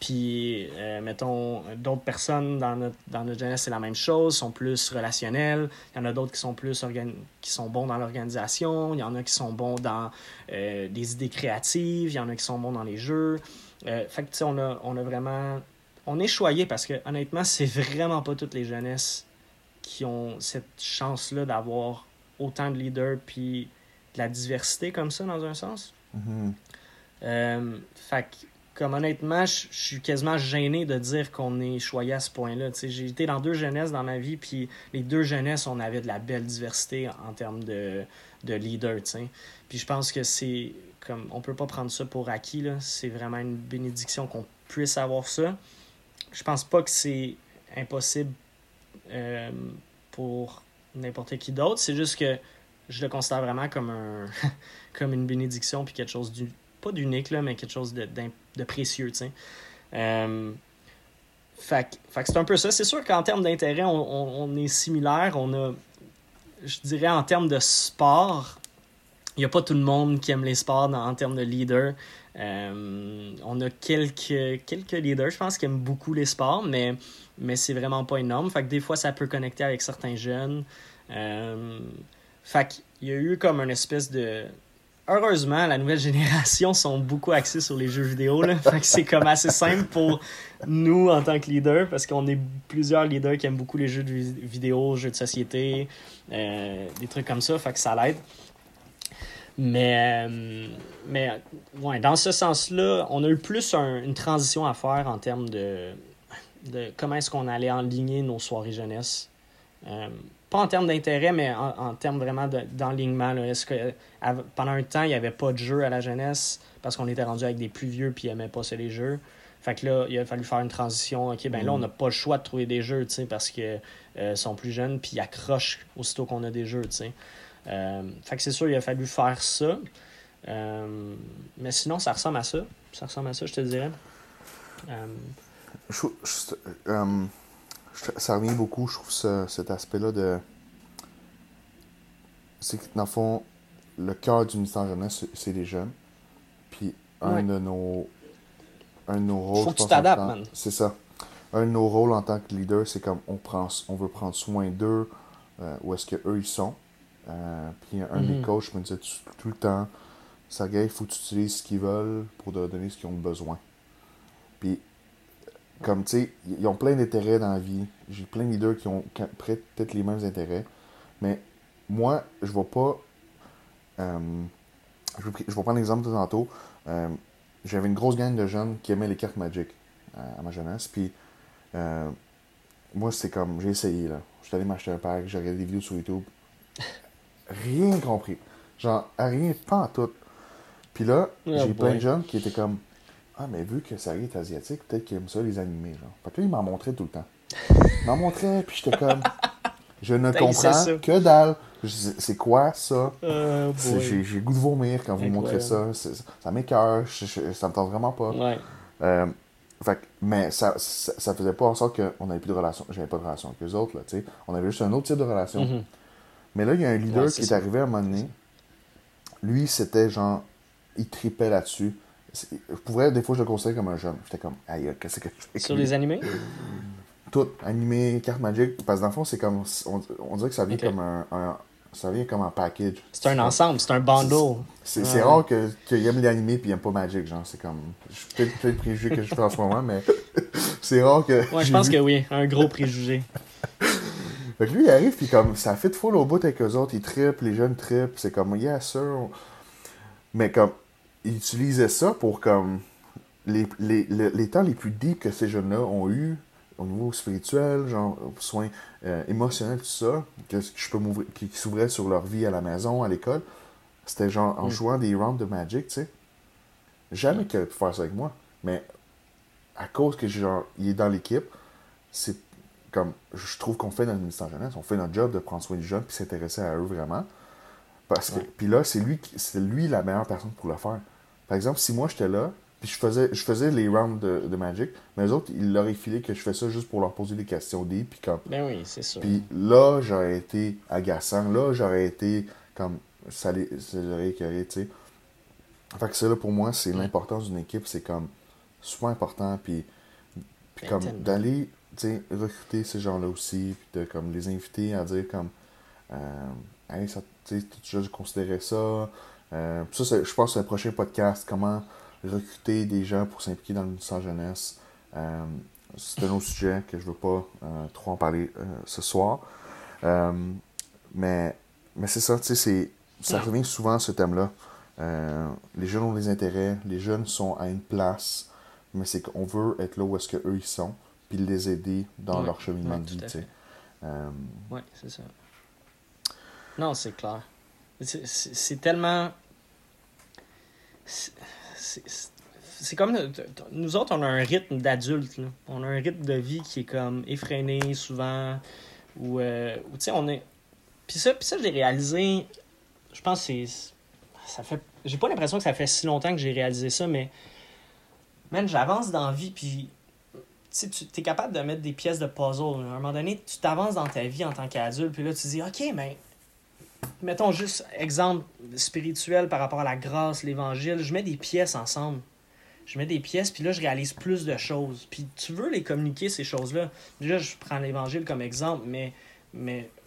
C: Puis, euh, mettons, d'autres personnes dans notre, dans notre jeunesse, c'est la même chose, sont plus relationnelles. Il y en a d'autres qui sont plus qui sont bons dans l'organisation. Il y en a qui sont bons dans euh, des idées créatives. Il y en a qui sont bons dans les jeux. Euh, fait que, tu sais, on a, on a vraiment. On est choyé parce que, honnêtement, c'est vraiment pas toutes les jeunesses qui ont cette chance-là d'avoir autant de leaders puis de la diversité comme ça, dans un sens. Euh, fait comme honnêtement, je suis quasiment gêné de dire qu'on est choyé à ce point-là. J'ai été dans deux jeunesses dans ma vie, puis les deux jeunesses, on avait de la belle diversité en termes de, de leader. Puis je pense que c'est comme on peut pas prendre ça pour acquis. C'est vraiment une bénédiction qu'on puisse avoir ça. Je pense pas que c'est impossible euh, pour n'importe qui d'autre. C'est juste que je le considère vraiment comme un comme une bénédiction puis quelque chose du pas d'unique, mais quelque chose de, de précieux. Euh, fait, fait c'est un peu ça. C'est sûr qu'en termes d'intérêt, on, on, est similaire. On a, je dirais, en termes de sport, il n'y a pas tout le monde qui aime les sports en termes de leader. Euh, on a quelques, quelques leaders, je pense, qui aiment beaucoup les sports, mais, mais c'est vraiment pas énorme. Fait que des fois, ça peut connecter avec certains jeunes. Euh, fait qu'il y a eu comme une espèce de, heureusement, la nouvelle génération sont beaucoup axés sur les jeux vidéo. Fait que c'est comme assez simple pour nous en tant que leaders parce qu'on est plusieurs leaders qui aiment beaucoup les jeux de vidéo, jeux de société, euh, des trucs comme ça. Fait que ça l'aide. Mais, euh, mais ouais, dans ce sens-là, on a eu plus une transition à faire en termes de, de comment est-ce qu'on allait enligner nos soirées jeunesse. Euh, pas en termes d'intérêt, mais en, termes vraiment d'enlignement. Est-ce que pendant un temps, il n'y avait pas de jeu à la jeunesse parce qu'on était rendu avec des plus vieux puis ils n'aimaient pas ça les jeux? Fait que là, il a fallu faire une transition. OK, ben là, on mm. n'a pas le choix de trouver des jeux, parce qu'ils euh, sont plus jeunes puis ils accrochent aussitôt qu'on a des jeux, euh, fait que c'est sûr, il a fallu faire ça. Euh, mais sinon, ça ressemble à ça. Ça ressemble à ça, je te dirais.
B: Je, ça revient beaucoup, je trouve, cet aspect-là de. C'est que, dans le fond, le cœur du ministère jeunesse, c'est les jeunes. Puis, un de nos. Un de nos rôles.
C: Faut que tu t'adaptes, man.
B: C'est ça. Un de nos rôles en tant que leader, c'est comme on, prend, on veut prendre soin d'eux, euh, où est-ce qu'eux ils sont. Euh, puis, un des mhm. coachs me disait tout, le temps Sergei, il faut que tu utilises ce qu'ils veulent pour te donner ce qu'ils ont besoin. Puis, comme, tu sais, ils ont plein d'intérêts dans la vie. J'ai plein de leaders qui ont peut-être les mêmes intérêts. Mais moi, je ne vais pas. Euh, je, vais, prendre l'exemple de tantôt. Euh, j'avais une grosse gang de jeunes qui aimaient les cartes Magic à, ma jeunesse. Puis, euh, moi, c'est comme, j'ai essayé, là. Je suis allé m'acheter un pack, j'ai regardé des vidéos sur YouTube. Rien compris. Genre, rien, pas en tout. Puis là, oh j'ai plein de jeunes qui étaient comme, ah, mais vu que ça est asiatique, peut-être qu'il aime ça les animés. Genre. Fait que là, il m'en montrait tout le temps. Il m'en montrait, puis j'étais comme. Je ne ben, comprends que dalle. C'est quoi ça? Euh, j'ai goût de vomir quand vous montrez ça. Ça m'écœure. Ça me tente vraiment pas.
C: Ouais.
B: Euh, fait, mais ça, ça, faisait pas en sorte qu'on n'avait plus de relation. J'avais pas de relation avec les autres. Là, sais. On avait juste un autre type de relation. Mm-hmm. Mais là, il y a un leader qui est, arrivé à un moment donné. Lui, c'était genre. Il tripait là-dessus pour vrai, des fois, je le considère comme un jeune. J'étais comme, aïe, qu'est-ce que
C: je Sur les animés?
B: Tout. Animé, carte magique. Parce que dans le fond, c'est comme. On, dirait que ça vient comme un, ça vient comme un package.
C: C'est un ensemble, c'est un bundle.
B: C'est rare qu'il que aime l'animé puis il aime pas Magic, genre, c'est comme. Peut-être peut préjugé que je fais en ce moment, mais c'est rare que.
C: Ouais, je pense que oui, un gros préjugé.
B: fait que lui, il arrive, puis comme, ça fait de full au bout avec eux autres, il trippe, les jeunes trippent, c'est comme, yeah, sûr. Mais comme, il utilisait ça pour comme. Les, les, les, temps les plus deep que ces jeunes-là ont eu au niveau spirituel, genre soins euh, émotionnels, tout ça, que je peux m'ouvrir, qui, s'ouvraient sur leur vie à la maison, à l'école, c'était genre en mm. jouant des rounds de Magic, tu sais. Jamais qu'il aurait pu faire ça avec moi. Mais à cause que genre, il est dans l'équipe, c'est comme je trouve qu'on fait notre ministère jeunesse, on fait notre job de prendre soin du jeune puis s'intéresser à eux vraiment. Parce que puis là, c'est lui c'est lui la meilleure personne pour le faire. Par exemple, si moi j'étais là, puis je faisais, je faisais les rounds de, Magic, mais les autres, ils leur filé que je fais ça juste pour leur poser des questions deep. Puis comme.
C: Ben oui, c'est sûr.
B: Puis là, j'aurais été agaçant. Là, j'aurais été comme. Ça j'aurais écœuré, tu sais. Fait que ça, là, pour moi, c'est l'importance d'une équipe. C'est comme super important. Puis, puis comme d'aller, tu sais, recruter ces gens-là aussi. Puis de comme les inviter à dire comme. Euh, hey, ça, tu sais, tu déjà considéré ça. Euh, ça, je pense que c'est le prochain podcast. Comment recruter des gens pour s'impliquer dans le ministère jeunesse. Euh, c'est un autre sujet que je ne veux pas euh, trop en parler euh, ce soir. mais mais c'est ça, tu sais, ça revient souvent ce thème-là. les jeunes ont des intérêts, les jeunes sont à une place, mais c'est qu'on veut être là où est-ce qu'eux ils sont, puis les aider dans leur cheminement de vie, sais.
C: oui, c'est ça. Non, c'est clair. C'est tellement c'est comme nous autres, on a un rythme d'adulte. On a un rythme de vie qui est comme effréné souvent. Ou, euh, tu sais, on est. Puis ça, ça, je l'ai réalisé. Je pense que c'est. Ça fait. J'ai pas l'impression que ça fait si longtemps que j'ai réalisé ça, mais. Man, j'avance dans la vie, puis. Tu sais, tu es capable de mettre des pièces de puzzle. À un moment donné, tu t'avances dans ta vie en tant qu'adulte, puis là, tu dis, OK, mais mettons juste exemple spirituel par rapport à la grâce, l'évangile, je mets des pièces ensemble. Je mets des pièces, puis là, je réalise plus de choses. Puis tu veux les communiquer, ces choses-là. Déjà, je prends l'évangile comme exemple, mais,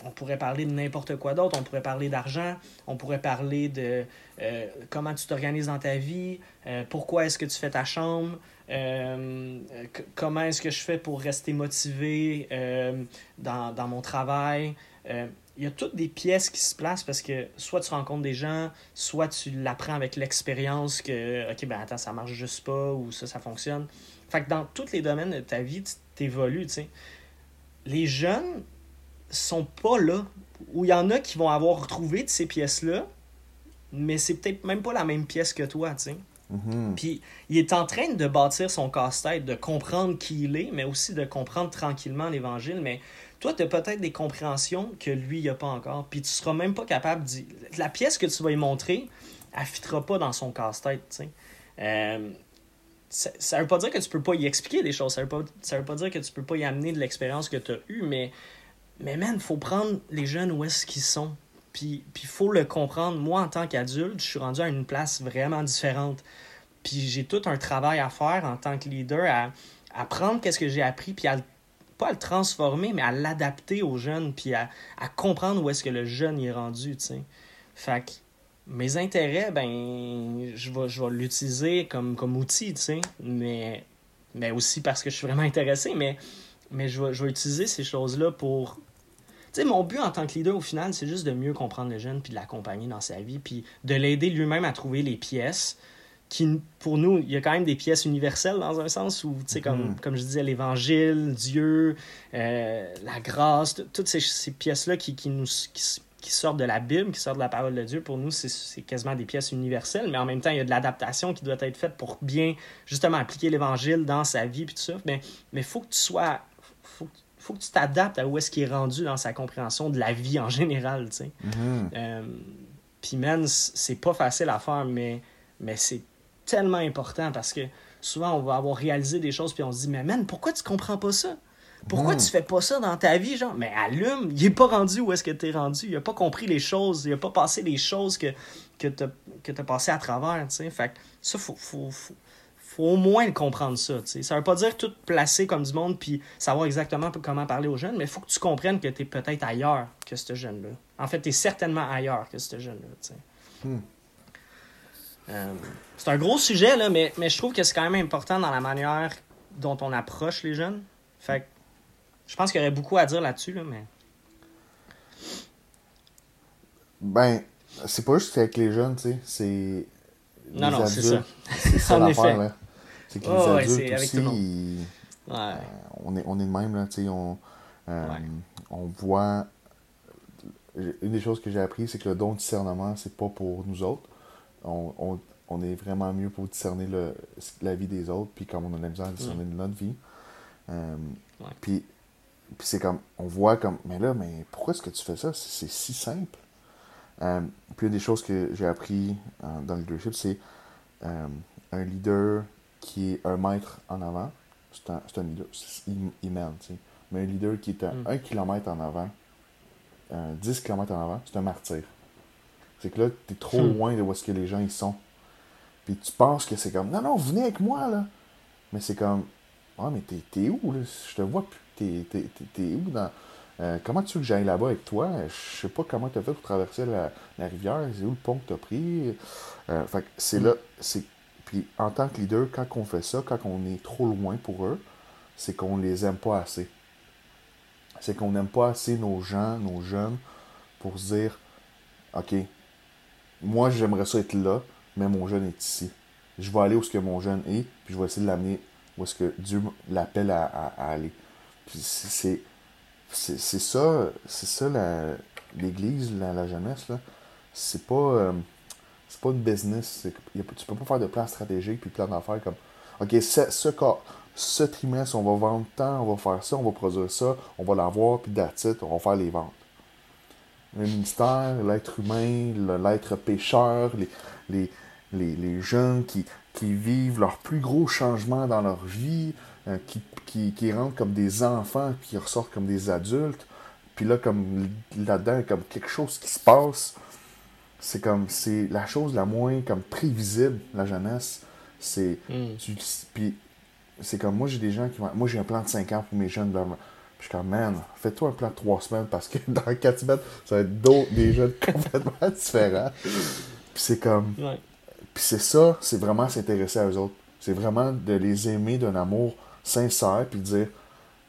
C: on pourrait parler de n'importe quoi d'autre. On pourrait parler d'argent, on pourrait parler de euh, comment tu t'organises dans ta vie, euh, pourquoi est-ce que tu fais ta chambre, euh, comment est-ce que je fais pour rester motivé dans, mon travail il y a toutes des pièces qui se placent parce que soit tu rencontres des gens, soit tu l'apprends avec l'expérience que, OK, ben attends, ça marche juste pas ou ça, ça fonctionne. Fait que dans tous les domaines de ta vie, tu évolues, tu sais. Les jeunes sont pas là. Ou il y en a qui vont avoir retrouvé de ces pièces-là, mais c'est peut-être même pas la même pièce que toi, tu sais. Mm-hmm. Puis il est en train de bâtir son casse-tête, de comprendre qui il est, mais aussi de comprendre tranquillement l'Évangile. Mais toi, tu as peut-être des compréhensions que lui, il n'a pas encore. Puis tu seras même pas capable de... La pièce que tu vas lui montrer, elle ne pas dans son casse-tête. Euh, ça ne veut pas dire que tu peux pas y expliquer des choses. Ça veut pas, veut pas dire que tu peux pas y amener de l'expérience que tu as eue, mais, mais man, faut prendre les jeunes où est-ce qu'ils sont. Puis il faut le comprendre. Moi, en tant qu'adulte, je suis rendu à une place vraiment différente. Puis j'ai tout un travail à faire en tant que leader à, à prendre qu'est-ce que j'ai appris, puis à pas à le transformer, mais à l'adapter aux jeunes, puis à, comprendre où est-ce que le jeune est rendu, tu sais. Fait que mes intérêts, ben, je vais, je l'utiliser comme, comme outil, tu mais, aussi parce que je suis vraiment intéressé, mais, mais je, vais, je vais utiliser ces choses-là pour... Tu sais, mon but en tant que leader, au final, c'est juste de mieux comprendre le jeune, puis de l'accompagner dans sa vie, puis de l'aider lui-même à trouver les pièces, qui, pour nous, il y a quand même des pièces universelles dans un sens où, tu sais, comme, mm-hmm. comme je disais, l'Évangile, Dieu, euh, la grâce, toutes ces, ces pièces-là qui, qui, nous, qui, sortent de la Bible, qui sortent de la parole de Dieu, pour nous, c'est quasiment des pièces universelles, mais en même temps, il y a de l'adaptation qui doit être faite pour bien, justement, appliquer l'Évangile dans sa vie, puis tout ça. Mais il faut que tu sois. Faut, faut que tu t'adaptes à où est-ce qu'il est rendu dans sa compréhension de la vie en général, tu sais. Mm-hmm. Euh, puis, man, c'est pas facile à faire, mais, mais c'est tellement important parce que souvent, on va avoir réalisé des choses puis on se dit, mais man, pourquoi tu comprends pas ça? Pourquoi tu fais pas ça dans ta vie, genre? Mais allume, il est pas rendu où est-ce que tu es rendu. Il a pas compris les choses, il a pas passé les choses que, que tu as, passé à travers, tu sais. Fait ça, faut, faut, faut au moins comprendre ça. T'sais. Ça veut pas dire tout placer comme du monde puis savoir exactement comment parler aux jeunes, mais il faut que tu comprennes que tu es peut-être ailleurs que ce jeune-là. En fait, tu es certainement ailleurs que ce jeune-là. Hmm. Euh, c'est un gros sujet, là, mais, mais je trouve que c'est quand même important dans la manière dont on approche les jeunes. Fait je pense qu'il y aurait beaucoup à dire là-dessus, là, mais.
B: Ben, c'est pas juste avec les jeunes, tu sais. C'est.
C: Non, non, c'est ça.
B: C'est ça l'affaire, là. C'est que les adultes aussi, euh, on, est, on est de même, là, tu sais. On, euh, on voit. Une des choses que j'ai appris, c'est que le don de discernement, c'est pas pour nous autres. On, on, on, est vraiment mieux pour discerner le, la vie des autres, puis comme on a la misère à discerner mm. notre vie. Euh, puis, puis c'est comme, on voit comme, mais là, mais pourquoi est-ce que tu fais ça? C'est si simple. Euh, puis une des choses que j'ai appris euh, dans le leadership, c'est un leader qui est un maître en avant, c'est un, un, leader, il, mène, tu sais. Mais un leader qui est un, mm. km en avant, 10 km en avant, c'est un martyr. C'est que là, tu es trop hmm. loin de où est-ce que les gens ils sont. Puis tu penses que c'est comme, non, non, venez avec moi, là. Mais c'est comme, ah, mais t'es où, là? Je te vois plus. T'es où dans euh, comment tu veux que j'aille là-bas avec toi? Je sais pas comment tu as fait pour traverser la, rivière. C'est où le pont que tu as pris? Euh, fait c'est là. c'est Puis en tant que leader, quand on fait ça, quand on est trop loin pour eux, c'est qu'on les aime pas assez. C'est qu'on n'aime pas assez nos gens, nos jeunes, pour se dire OK, moi j'aimerais ça être là, mais mon jeune est ici. Je vais aller où ce que mon jeune est, puis je vais essayer de l'amener où est-ce que Dieu l'appelle à, aller. Puis c'est c'est ça, c'est ça l'Église, la, la, jeunesse, là. C'est pas, euh, c'est pas une business. tu peux pas faire de plan stratégique puis plan d'affaires comme OK, ce, ce, ce trimestre, on va vendre tant, on va faire ça, on va produire ça, on va l'avoir, puis d'attitude, on va faire les ventes. Le ministère, l'être humain, l'être pécheur, les, les, les, les, jeunes qui, qui vivent leur plus gros changement dans leur vie, euh, qui, qui, qui, rentrent comme des enfants, puis qui ressortent comme des adultes. Puis là, comme là-dedans, comme quelque chose qui se passe. C'est comme, c'est la chose la moins comme prévisible, la jeunesse. C'est, hmm. puis c'est comme, moi, j'ai des gens qui moi, j'ai un plan de 5 ans pour mes jeunes. Là, je suis comme, man, fais-toi un plan de 3 semaines parce que dans 4 semaines, ça va être d'autres, des jeunes complètement différents. Puis c'est comme, puis c'est ça, c'est vraiment s'intéresser à eux autres. C'est vraiment de les aimer d'un amour sincère, puis dire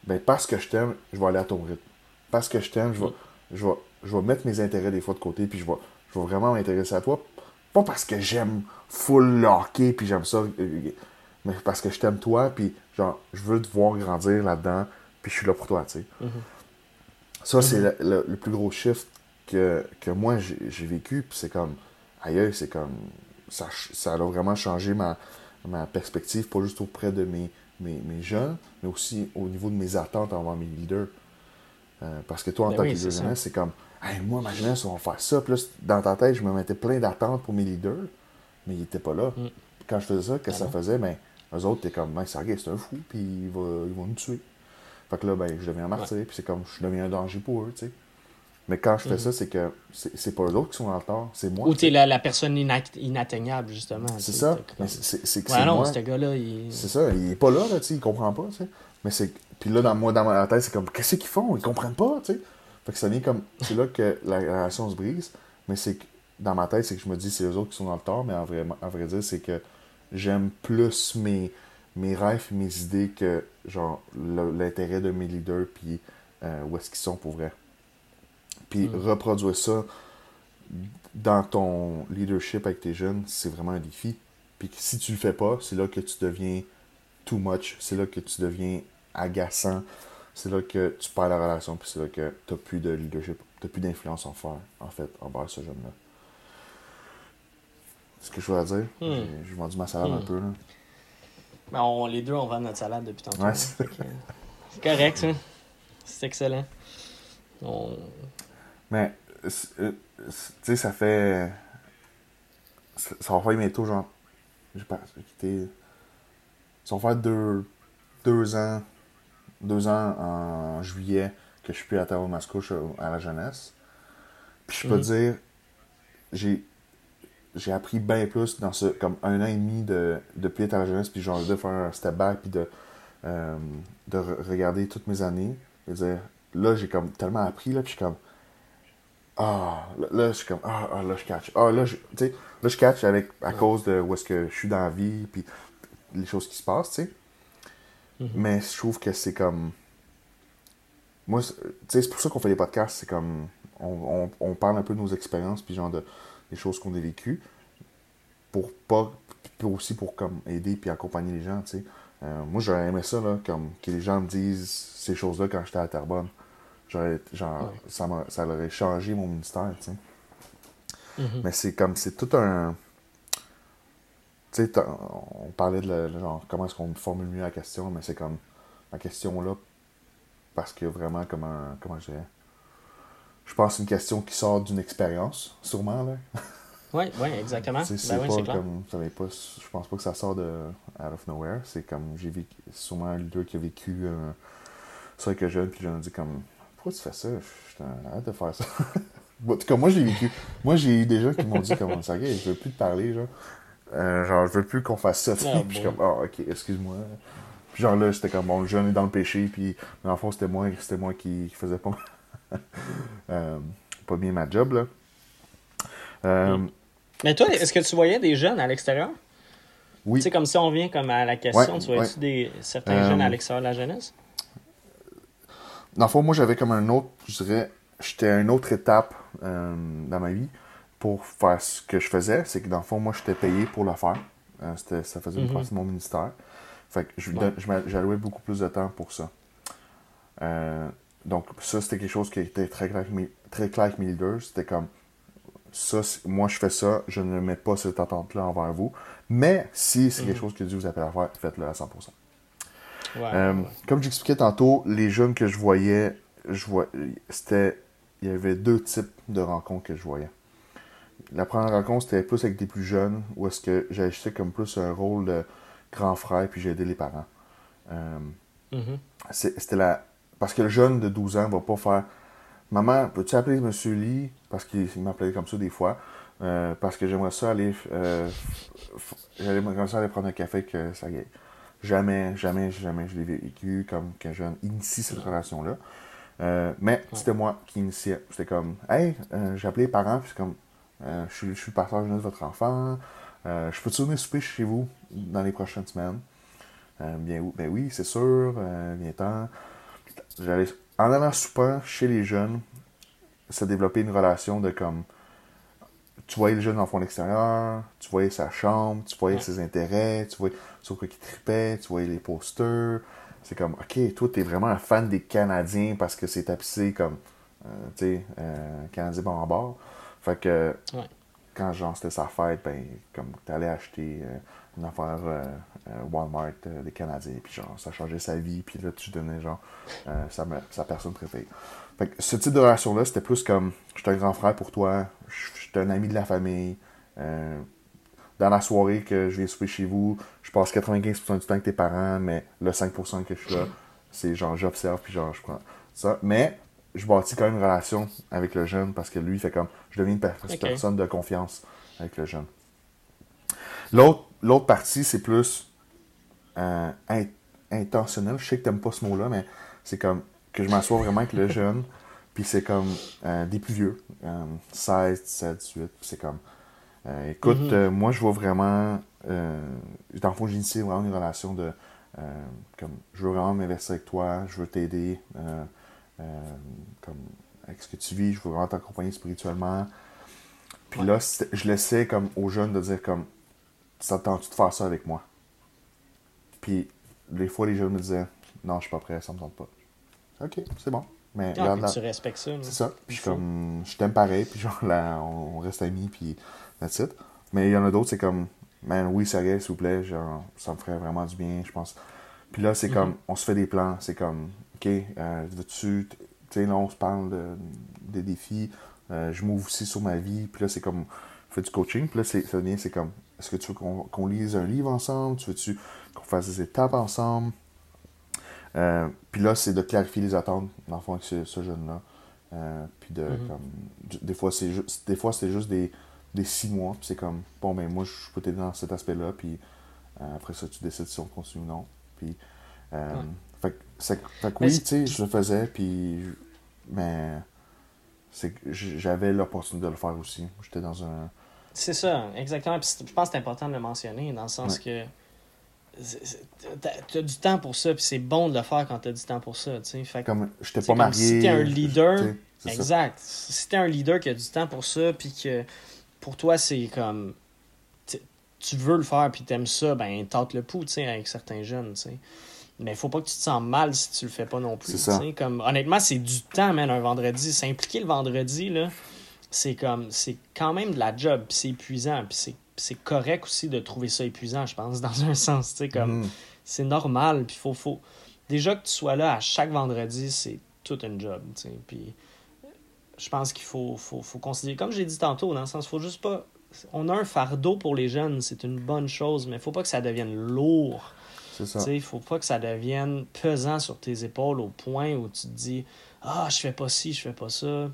B: ben, parce que je t'aime, je vais aller à ton rythme. Parce que je t'aime, je vais, je, vais, je vais mettre mes intérêts des fois de côté, puis je vais, je vais vraiment m'intéresser à toi. Pas parce que j'aime full hockey, puis j'aime ça, euh, mais parce que je t'aime toi, puis genre, je veux te voir grandir là-dedans, puis je suis là pour toi, tu sais. Mm-hmm. Ça, c'est mm-hmm. le, plus gros shift que, que moi j'ai vécu, puis c'est comme, ailleurs, c'est comme, ça, ça a vraiment changé ma, ma perspective, pas juste auprès de mes, mes, mes, jeunes, mais aussi au niveau de mes attentes envers mes leaders. Euh, parce que toi, en ben tant que leader jeunesse, c'est comme, hey, moi, ma jeunesse, on va faire ça. Puis là, dans ta tête, je me mettais plein d'attentes pour mes leaders, mais ils n'étaient pas là. Mm. Quand je faisais ça, qu'est-ce que ça faisait? Ben, eux autres, t'es comme, ben, c'est un fou, puis il va, ils vont nous tuer. Fait que là, ben, je deviens un martyr, puis c'est comme, je deviens un danger pour eux, tu sais. Mais quand je fais mhm. ça, c'est que c'est pas eux autres qui sont dans le tort, c'est moi.
C: Ou t'es la, la personne inatteignable, justement.
B: C'est ça. C'est que
C: ouais, non,
B: ce
C: gars-là, il...
B: C'est ça, il est pas là, là, tu sais, il comprend pas, tu sais. Mais c'est... Puis là, dans, moi, dans ma tête, c'est comme, qu'est-ce qu'ils font? Ils comprennent pas, tu sais. Fait que ça vient comme... C'est là que la relation se brise. Mais c'est que, dans ma tête, c'est que je me dis, c'est eux autres qui sont dans le tort, mais en vrai, en vrai dire, c'est que j'aime plus mes, mes rêves mes idées que, genre, l'intérêt de mes leaders, puis euh, où est-ce qu'ils sont pour vrai. Puis mm. reproduire ça dans ton leadership avec tes jeunes, c'est vraiment un défi. Puis si tu le fais pas, c'est là que tu deviens too much, c'est là que tu deviens agaçant, c'est là que tu perds la relation, puis c'est là que tu n'as plus de leadership, tu n'as plus d'influence en faire, en fait, envers ce jeune-là. C'est ce que je voulais dire. Mm. J'ai vendu ma salade un mm. peu. Là.
C: Ben, on, les deux, on vend notre salade depuis tantôt. Ouais, c'est correct, ça. C'est excellent. On...
B: Mais, euh, tu sais, ça fait. Ça va faire bientôt, genre. Je pas quitté. Ça va faire deux, deux ans. Deux ans en juillet que je suis plus à Tabamascouche à la jeunesse. Puis je peux mhm. dire, j'ai. J'ai appris bien plus dans ce comme un an et demi de, de être à la jeunesse, puis genre de faire un step back, puis de, euh, de regarder toutes mes années, et dire, là, j'ai comme tellement appris, là, puis je suis comme, ah, là, je suis comme, ah, ah, là, je catch. Ah, là, je, là, je catch avec, à cause de où est-ce que je suis dans la vie, puis les choses qui se passent, tu sais. Mm-hmm. Mais je trouve que c'est comme, moi, tu sais, c'est pour ça qu'on fait des podcasts, c'est comme, on, on, parle un peu de nos expériences, puis genre de, des choses qu'on a vécues, pour pas, pour aussi pour comme aider puis accompagner les gens, tu sais. Euh, moi, j'aurais aimé ça, là, comme que les gens me disent ces choses-là quand j'étais à Terrebonne. J'aurais, genre, ça, ça aurait changé mon ministère, tu sais. Mm-hmm. Mais c'est comme, c'est tout un. Tu sais, on parlait de genre, comment est-ce qu'on formule mieux la question, mais c'est comme, la question-là, parce que vraiment, comme un, comment je dirais, je pense que c'est une question qui sort d'une expérience, sûrement, là.
C: Oui, oui, exactement.
B: C'est ben pas comme, pas, je pense pas que ça sort de out of nowhere. C'est comme, j'ai vécu, sûrement qui a vécu euh, ça avec un jeune, puis j'ai dit comme, pourquoi tu fais ça? Je arrête de faire ça. en tout cas, moi, j'ai vécu. Moi, j'ai eu des gens qui m'ont dit, comme, ça, je veux plus te parler, genre. Euh, genre, je veux plus qu'on fasse ça. puis je suis comme, ah, ok, excuse-moi. Puis genre là, c'était comme, bon, le jeune est dans le péché, puis dans le fond, c'était moi, c'était moi qui, qui faisais pas, euh, pas bien ma job, là.
C: Euh, mais toi, est-ce que tu voyais des jeunes à l'extérieur? Oui. Tu sais, comme si on vient comme à la question, tu voyais-tu des, certains jeunes à euh, l'extérieur de la jeunesse?
B: Dans le fond, moi, j'avais comme un autre, je dirais, j'étais à une autre étape euh, dans ma vie pour faire ce que je faisais. C'est que dans le fond, moi, j'étais payé pour le faire. Euh, ça faisait une mm-hmm. partie de mon ministère. Fait que j'allouais beaucoup plus de temps pour ça. Donc, ça, c'était quelque chose qui était très clair avec mes, très clair avec mes leaders. C'était comme, ça, moi je fais ça, je ne mets pas cette attente-là envers vous. Mais si c'est quelque mhm. chose que Dieu vous appelle à faire, faites-le à 100%. Euh, comme j'expliquais tantôt, les jeunes que je voyais, je vois, c'était, il y avait deux types de rencontres que je voyais. La première rencontre, c'était plus avec des plus jeunes, où est-ce que j'agissais comme plus un rôle de grand frère, puis j'aidais les parents. Euh, mhm. C'était la... Parce que le jeune de 12 ans va pas faire Maman, peux-tu appeler M. Lee? Parce qu'il m'appelait comme ça des fois. Euh, parce que j'aimerais ça aller. Euh, j'aimerais ça aller prendre un café que ça Jamais, jamais, jamais je l'ai vécu comme qu'un jeune initie cette relation-là. Euh, mais c'était moi qui initiais. C'était comme, hey, j'ai appelé les parents, puis c'est comme, je suis, je suis pasteur de votre enfant. je peux-tu venir souper chez vous dans les prochaines semaines? bien, ben oui, c'est sûr, bien temps. J'allais en allant soupant chez les jeunes, ça développé une relation de comme. Tu voyais le jeune dans fond extérieur, tu voyais sa chambre, tu voyais ses intérêts, tu voyais sur quoi il tripait, tu voyais les posters. C'est comme, ok, toi, t'es vraiment un fan des Canadiens parce que c'est tapissé comme, euh, tu sais, euh, Canadien bon en bord. Fait que, quand genre c'était sa fête, ben, comme t'allais acheter euh, une affaire euh, Walmart euh, des Canadiens, puis genre, ça changeait sa vie, puis là, tu donnais genre sa, sa, personne préférée. Fait que ce type de relation-là, c'était plus comme, je suis un grand frère pour toi, je suis un ami de la famille, dans la soirée que je viens souper chez vous, je passe 95% du temps avec tes parents, mais le 5% que je suis là, c'est genre, j'observe, puis genre, je prends ça. Mais, je bâtis quand même une relation avec le jeune parce que lui, il fait comme, je deviens une personne de confiance avec le jeune. L'autre l'autre partie, c'est plus euh, intentionnel. Je sais que t'aimes pas ce mot-là, mais c'est comme que je m'assois vraiment avec le jeune, puis c'est comme euh, des plus vieux, 16, 17, 18, c'est comme, euh, écoute, mm-hmm. moi je vois vraiment, dans le fond, j'initie vraiment une relation de, comme, je veux vraiment m'investir avec toi, je veux t'aider, comme, avec ce que tu vis, je veux vraiment t'accompagner spirituellement. Puis là, je laissais comme aux jeunes de dire comme, t'attends-tu de faire ça avec moi? Puis, des fois, les jeunes me disaient, non, je suis pas prêt, ça me tente pas. Ok, c'est bon. Mais
C: ah, tu respectes ça.
B: C'est ça. Puis je comme, je t'aime pareil, puis genre là, on reste amis, puis that's it. Mais il y en a d'autres, c'est comme, man, oui, sérieux, s'il vous plaît, genre, ça me ferait vraiment du bien, je pense. Puis là, c'est mm-hmm. comme, on se fait des plans, c'est comme, ok, euh, veux-tu, tu sais, là, on se parle de, des défis, euh, je m'ouvre aussi sur ma vie, puis là, c'est comme, on fait du coaching, puis là, ça devient, c'est comme, est-ce que tu veux qu'on lise un livre ensemble? Tu veux-tu qu'on fasse des étapes ensemble? Euh, puis là, c'est de clarifier les attentes, dans avec ce, jeune-là. Euh, puis de, mm-hmm. comme, des fois, c'est juste, des fois, c'est juste des, des six mois. c'est comme, bon, ben moi, je peux t'aider dans cet aspect-là. Puis après ça, tu décides si on continue ou non. Puis, fait, que oui, tu sais, je le faisais. Puis, mais c'est j'avais l'opportunité de le faire aussi. J'étais dans un.
C: C'est ça, exactement. Puis je pense que c'est important de le mentionner, dans le sens que tu as du temps pour ça, puis c'est bon de le faire quand tu as du temps pour ça. Fait,
B: comme j'étais pas marié. Si
C: t'es un leader, exact. Si t'es un leader qui a du temps pour ça, puis que pour toi, c'est comme. Tu veux le faire, puis t'aimes ça, ben tente le pouls, tu sais, avec certains jeunes, tu. Mais faut pas que tu te sens mal si tu le fais pas non plus. Comme, honnêtement, c'est du temps, man, un vendredi. S'impliquer le vendredi, là, c'est comme c'est quand même de la job, puis c'est épuisant, puis c'est correct aussi de trouver ça épuisant, je pense, dans un sens. comme mm. c'est normal, puis faut, faut. Déjà que tu sois là à chaque vendredi, c'est tout un job. Puis je pense qu'il faut, faut, faut considérer, comme j'ai dit tantôt, dans le sens, faut juste pas. On a un fardeau pour les jeunes, c'est une bonne chose, mais faut pas que ça devienne lourd il ne faut pas que ça devienne pesant sur tes épaules au point où tu te dis Ah, je fais pas ci, je fais pas ça.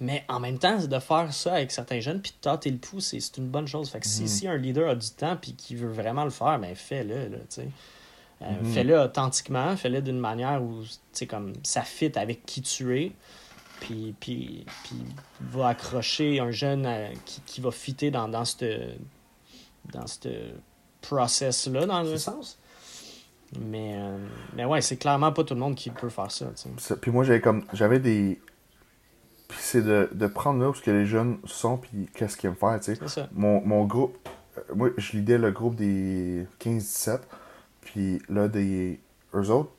C: Mais en même temps, de faire ça avec certains jeunes puis de tâter le pouls, c'est une bonne chose. Fait que si, mhm. un leader a du temps puis qu'il veut vraiment le faire, ben fais-le. Euh, mhm. Fais-le authentiquement, fais-le d'une manière où comme ça fit avec qui tu es. Puis, puis, puis va accrocher un jeune euh, qui, qui, va fitter dans, dans ce dans process-là, dans un sens. Mais, euh, mais ouais, c'est clairement pas tout le monde qui peut faire ça.
B: Puis moi, j'avais comme j'avais des. Puis c'est de, de, prendre là où ce que les jeunes sont, puis qu'est-ce qu'ils aiment faire. tu sais. Mon, mon groupe, euh, moi, je lidais le groupe des 15-17, puis là, des, eux autres,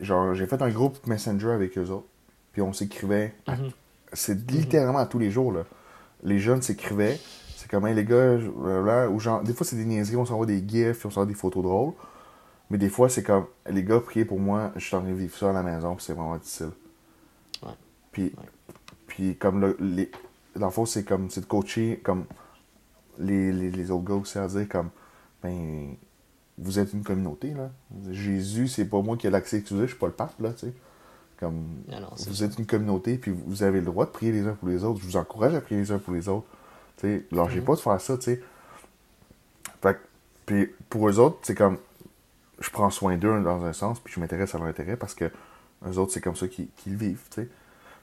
B: genre, j'ai fait un groupe Messenger avec eux autres, puis on s'écrivait. Mhm. C'est littéralement à tous les jours, là. Les jeunes s'écrivaient. C'est comme, les gars, là, ou genre, des fois, c'est des niaiseries, on s'envoie des gifs, on s'envoie des photos drôles. Mais des fois, c'est comme, les gars, priez pour moi, je suis en train de vivre ça à la maison, puis c'est vraiment difficile. Puis, puis comme, le, les, dans le fond, c'est comme, c'est de coacher, comme, les, les, les, autres gars aussi à dire, comme, ben, vous êtes une communauté, là. Jésus, c'est pas moi qui ai l'accès exclusif, je suis pas le pape, là, tu sais. Comme, vous êtes une communauté, puis vous avez le droit de prier les uns pour les autres. Je vous encourage à prier les uns pour les autres. Tu sais, lâchez mm-hmm. pas de faire ça, tu sais. Fait puis pour eux autres, c'est comme, je prends soin d'eux dans un sens, puis je m'intéresse à leur intérêt parce que eux autres, c'est comme ça qu'ils vivent, tu sais.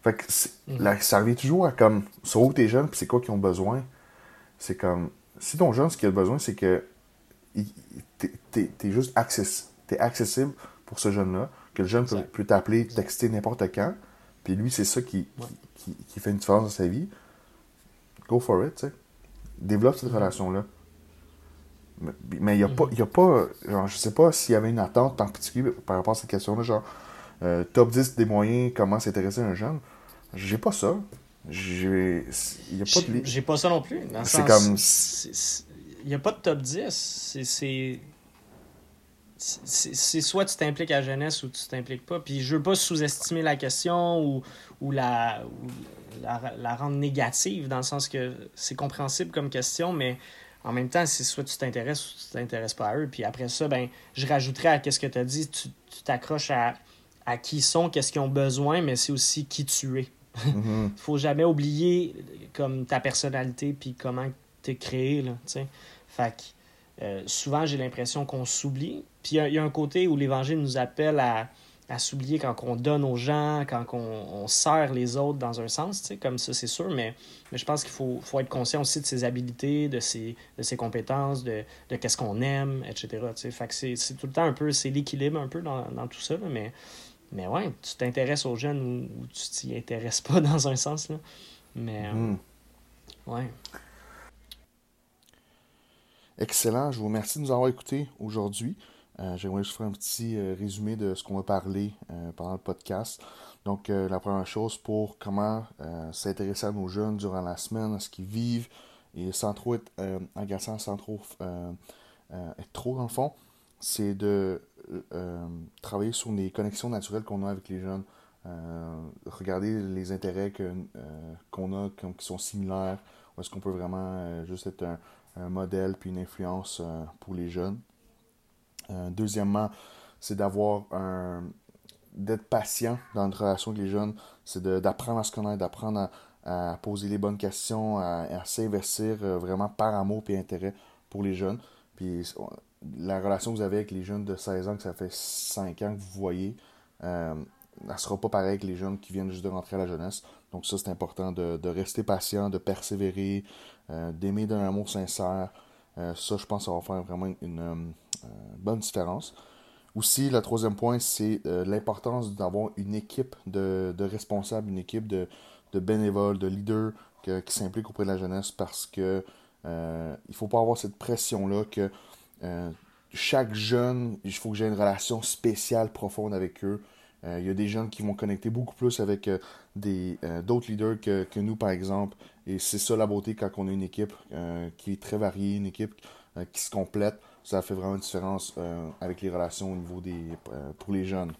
B: Fait que mm ça revient toujours à comme, sur t'es jeune, puis c'est quoi qu'ils ont besoin. C'est comme, si ton jeune, ce qu'il a besoin, c'est que t'es es juste access, es accessible pour ce jeune-là, que le jeune peut, t'appeler, texter n'importe quand, puis lui, c'est ça qui, qui, fait une différence dans sa vie. Go for it, tu sais. Développe cette mm-hmm. relation-là. Mais il n'y a, pas, y a pas. Genre, je sais pas s'il y avait une attente en particulier par rapport à cette question-là. Genre, euh, top 10 des moyens, comment s'intéresser à un jeune. J'ai pas ça. J'ai. A pas de.
C: J'ai pas ça non plus. C'est comme. Il n'y a pas de top 10. C'est. C'est soit tu t'impliques à jeunesse ou tu t'impliques pas. Puis je veux pas sous-estimer la question ou, ou, la, la, la, rendre négative, dans le sens que c'est compréhensible comme question, mais en même temps, c'est soit tu t'intéresses ou tu t'intéresses pas à eux. Puis après ça, ben, je rajouterais à ce que tu as dit, tu t'accroches à, à qui ils sont, qu'est-ce qu'ils ont besoin, mais c'est aussi qui tu es. Il mm-hmm. faut jamais oublier comme ta personnalité puis comment tu es créé. Là, fait que, euh, souvent, j'ai l'impression qu'on s'oublie. Puis il y, a un côté où l'Évangile nous appelle à s'oublier quand on donne aux gens, quand on, sert les autres dans un sens, comme ça, c'est sûr, mais, mais je pense qu'il faut, faut, être conscient aussi de ses habilités, de ses, de ses compétences, de, de qu'est-ce qu'on aime, etc. Fait que c'est, tout le temps un peu, c'est l'équilibre un peu dans, dans tout ça, mais, mais ouais, tu t'intéresses aux jeunes ou, tu t'y intéresses pas dans un sens, là. Mais, euh, hmm. ouais.
B: Excellent, je vous remercie de nous avoir écoutés aujourd'hui. Euh, j'aimerais juste faire un petit euh, résumé de ce qu'on va parler pendant le podcast. Donc, la première chose, pour comment s'intéresser à nos jeunes durant la semaine, à ce qu'ils vivent, et sans trop être agaçant, sans trop être trop dans le fond, c'est de travailler sur les connexions naturelles qu'on a avec les jeunes. regarder les intérêts qu'on a qui sont similaires, ou est-ce qu'on peut vraiment juste être un, modèle puis une influence pour les jeunes. Euh, deuxièmement, c'est d'avoir un d'être patient dans notre relation avec les jeunes, c'est d'apprendre à se connaître, d'apprendre à poser les bonnes questions, à, s'investir euh, vraiment par amour et intérêt pour les jeunes. Puis la relation que vous avez avec les jeunes de 16 ans, que ça fait 5 ans que vous voyez, euh, elle ne sera pas pareille avec les jeunes qui viennent juste de rentrer à la jeunesse. Donc ça, c'est important de, rester patient, de persévérer, euh, d'aimer d'un amour sincère. ça, je pense, ça va faire vraiment une, bonne différence. Aussi, le troisième point, c'est l'importance d'avoir une équipe de, responsables, une équipe de, de bénévoles, de leaders qui s'impliquent auprès de la jeunesse parce que euh, il faut pas avoir cette pression-là que euh, chaque jeune, il faut que j'ai une relation spéciale, profonde avec eux. Euh, il y a des jeunes qui vont connecter beaucoup plus avec des d'autres leaders que, nous, par exemple. Et c'est ça la beauté quand on a une équipe qui est très variée, une équipe qui se complète. Ça fait vraiment une différence avec les relations au niveau des pour les jeunes.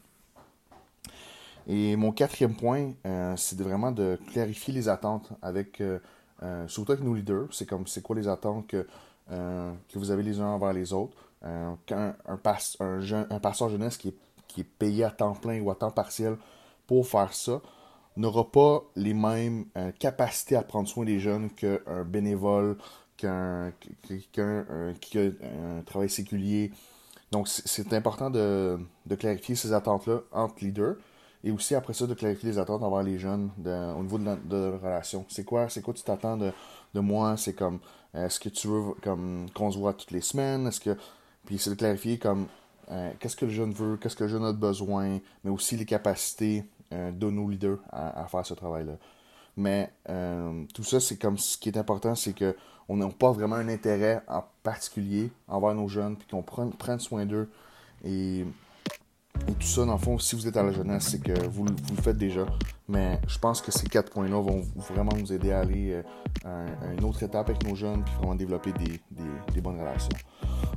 B: Et mon quatrième point, euh, c'est vraiment de clarifier les attentes avec, euh, euh, surtout avec nos leaders. C'est comme, c'est quoi les attentes que, que vous avez les uns envers les autres. quand un, un, un passeur jeunesse qui est, qui est payé à temps plein ou à temps partiel pour faire ça, n'aura pas les mêmes capacités à prendre soin des jeunes qu'un bénévole, qu'un qui a un travail séculier. Donc, c'est important de, de, clarifier ces attentes-là entre leaders. Et aussi, après ça, de clarifier les attentes envers les jeunes au niveau de la, relation. C'est quoi, c'est quoi tu t'attends de, moi? C'est comme, est-ce que tu veux comme qu'on se voit toutes les semaines? Est-ce que. Puis c'est de clarifier comme euh, qu'est-ce que le jeune veut, qu'est-ce que le jeune a besoin, mais aussi les capacités euh, de nos leaders à, faire ce travail-là. Mais euh, tout ça, c'est comme ce qui est important, c'est que on n'a pas vraiment un intérêt en particulier envers nos jeunes, puis qu'on prenne soin d'eux. Et et tout ça, dans le fond, si vous êtes à la jeunesse, c'est que vous, vous, le faites déjà. Mais je pense que ces quatre points-là vont vraiment nous aider à aller euh, à, une autre étape avec nos jeunes, puis vraiment développer des, bonnes relations.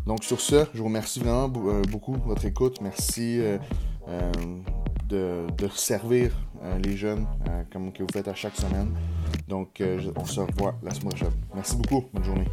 B: Donc sur ce, je vous remercie vraiment euh, beaucoup de votre écoute. Merci euh, de, de, servir les jeunes comme que vous faites à chaque semaine. Donc on se revoit la semaine prochaine. Merci beaucoup. Bonne journée.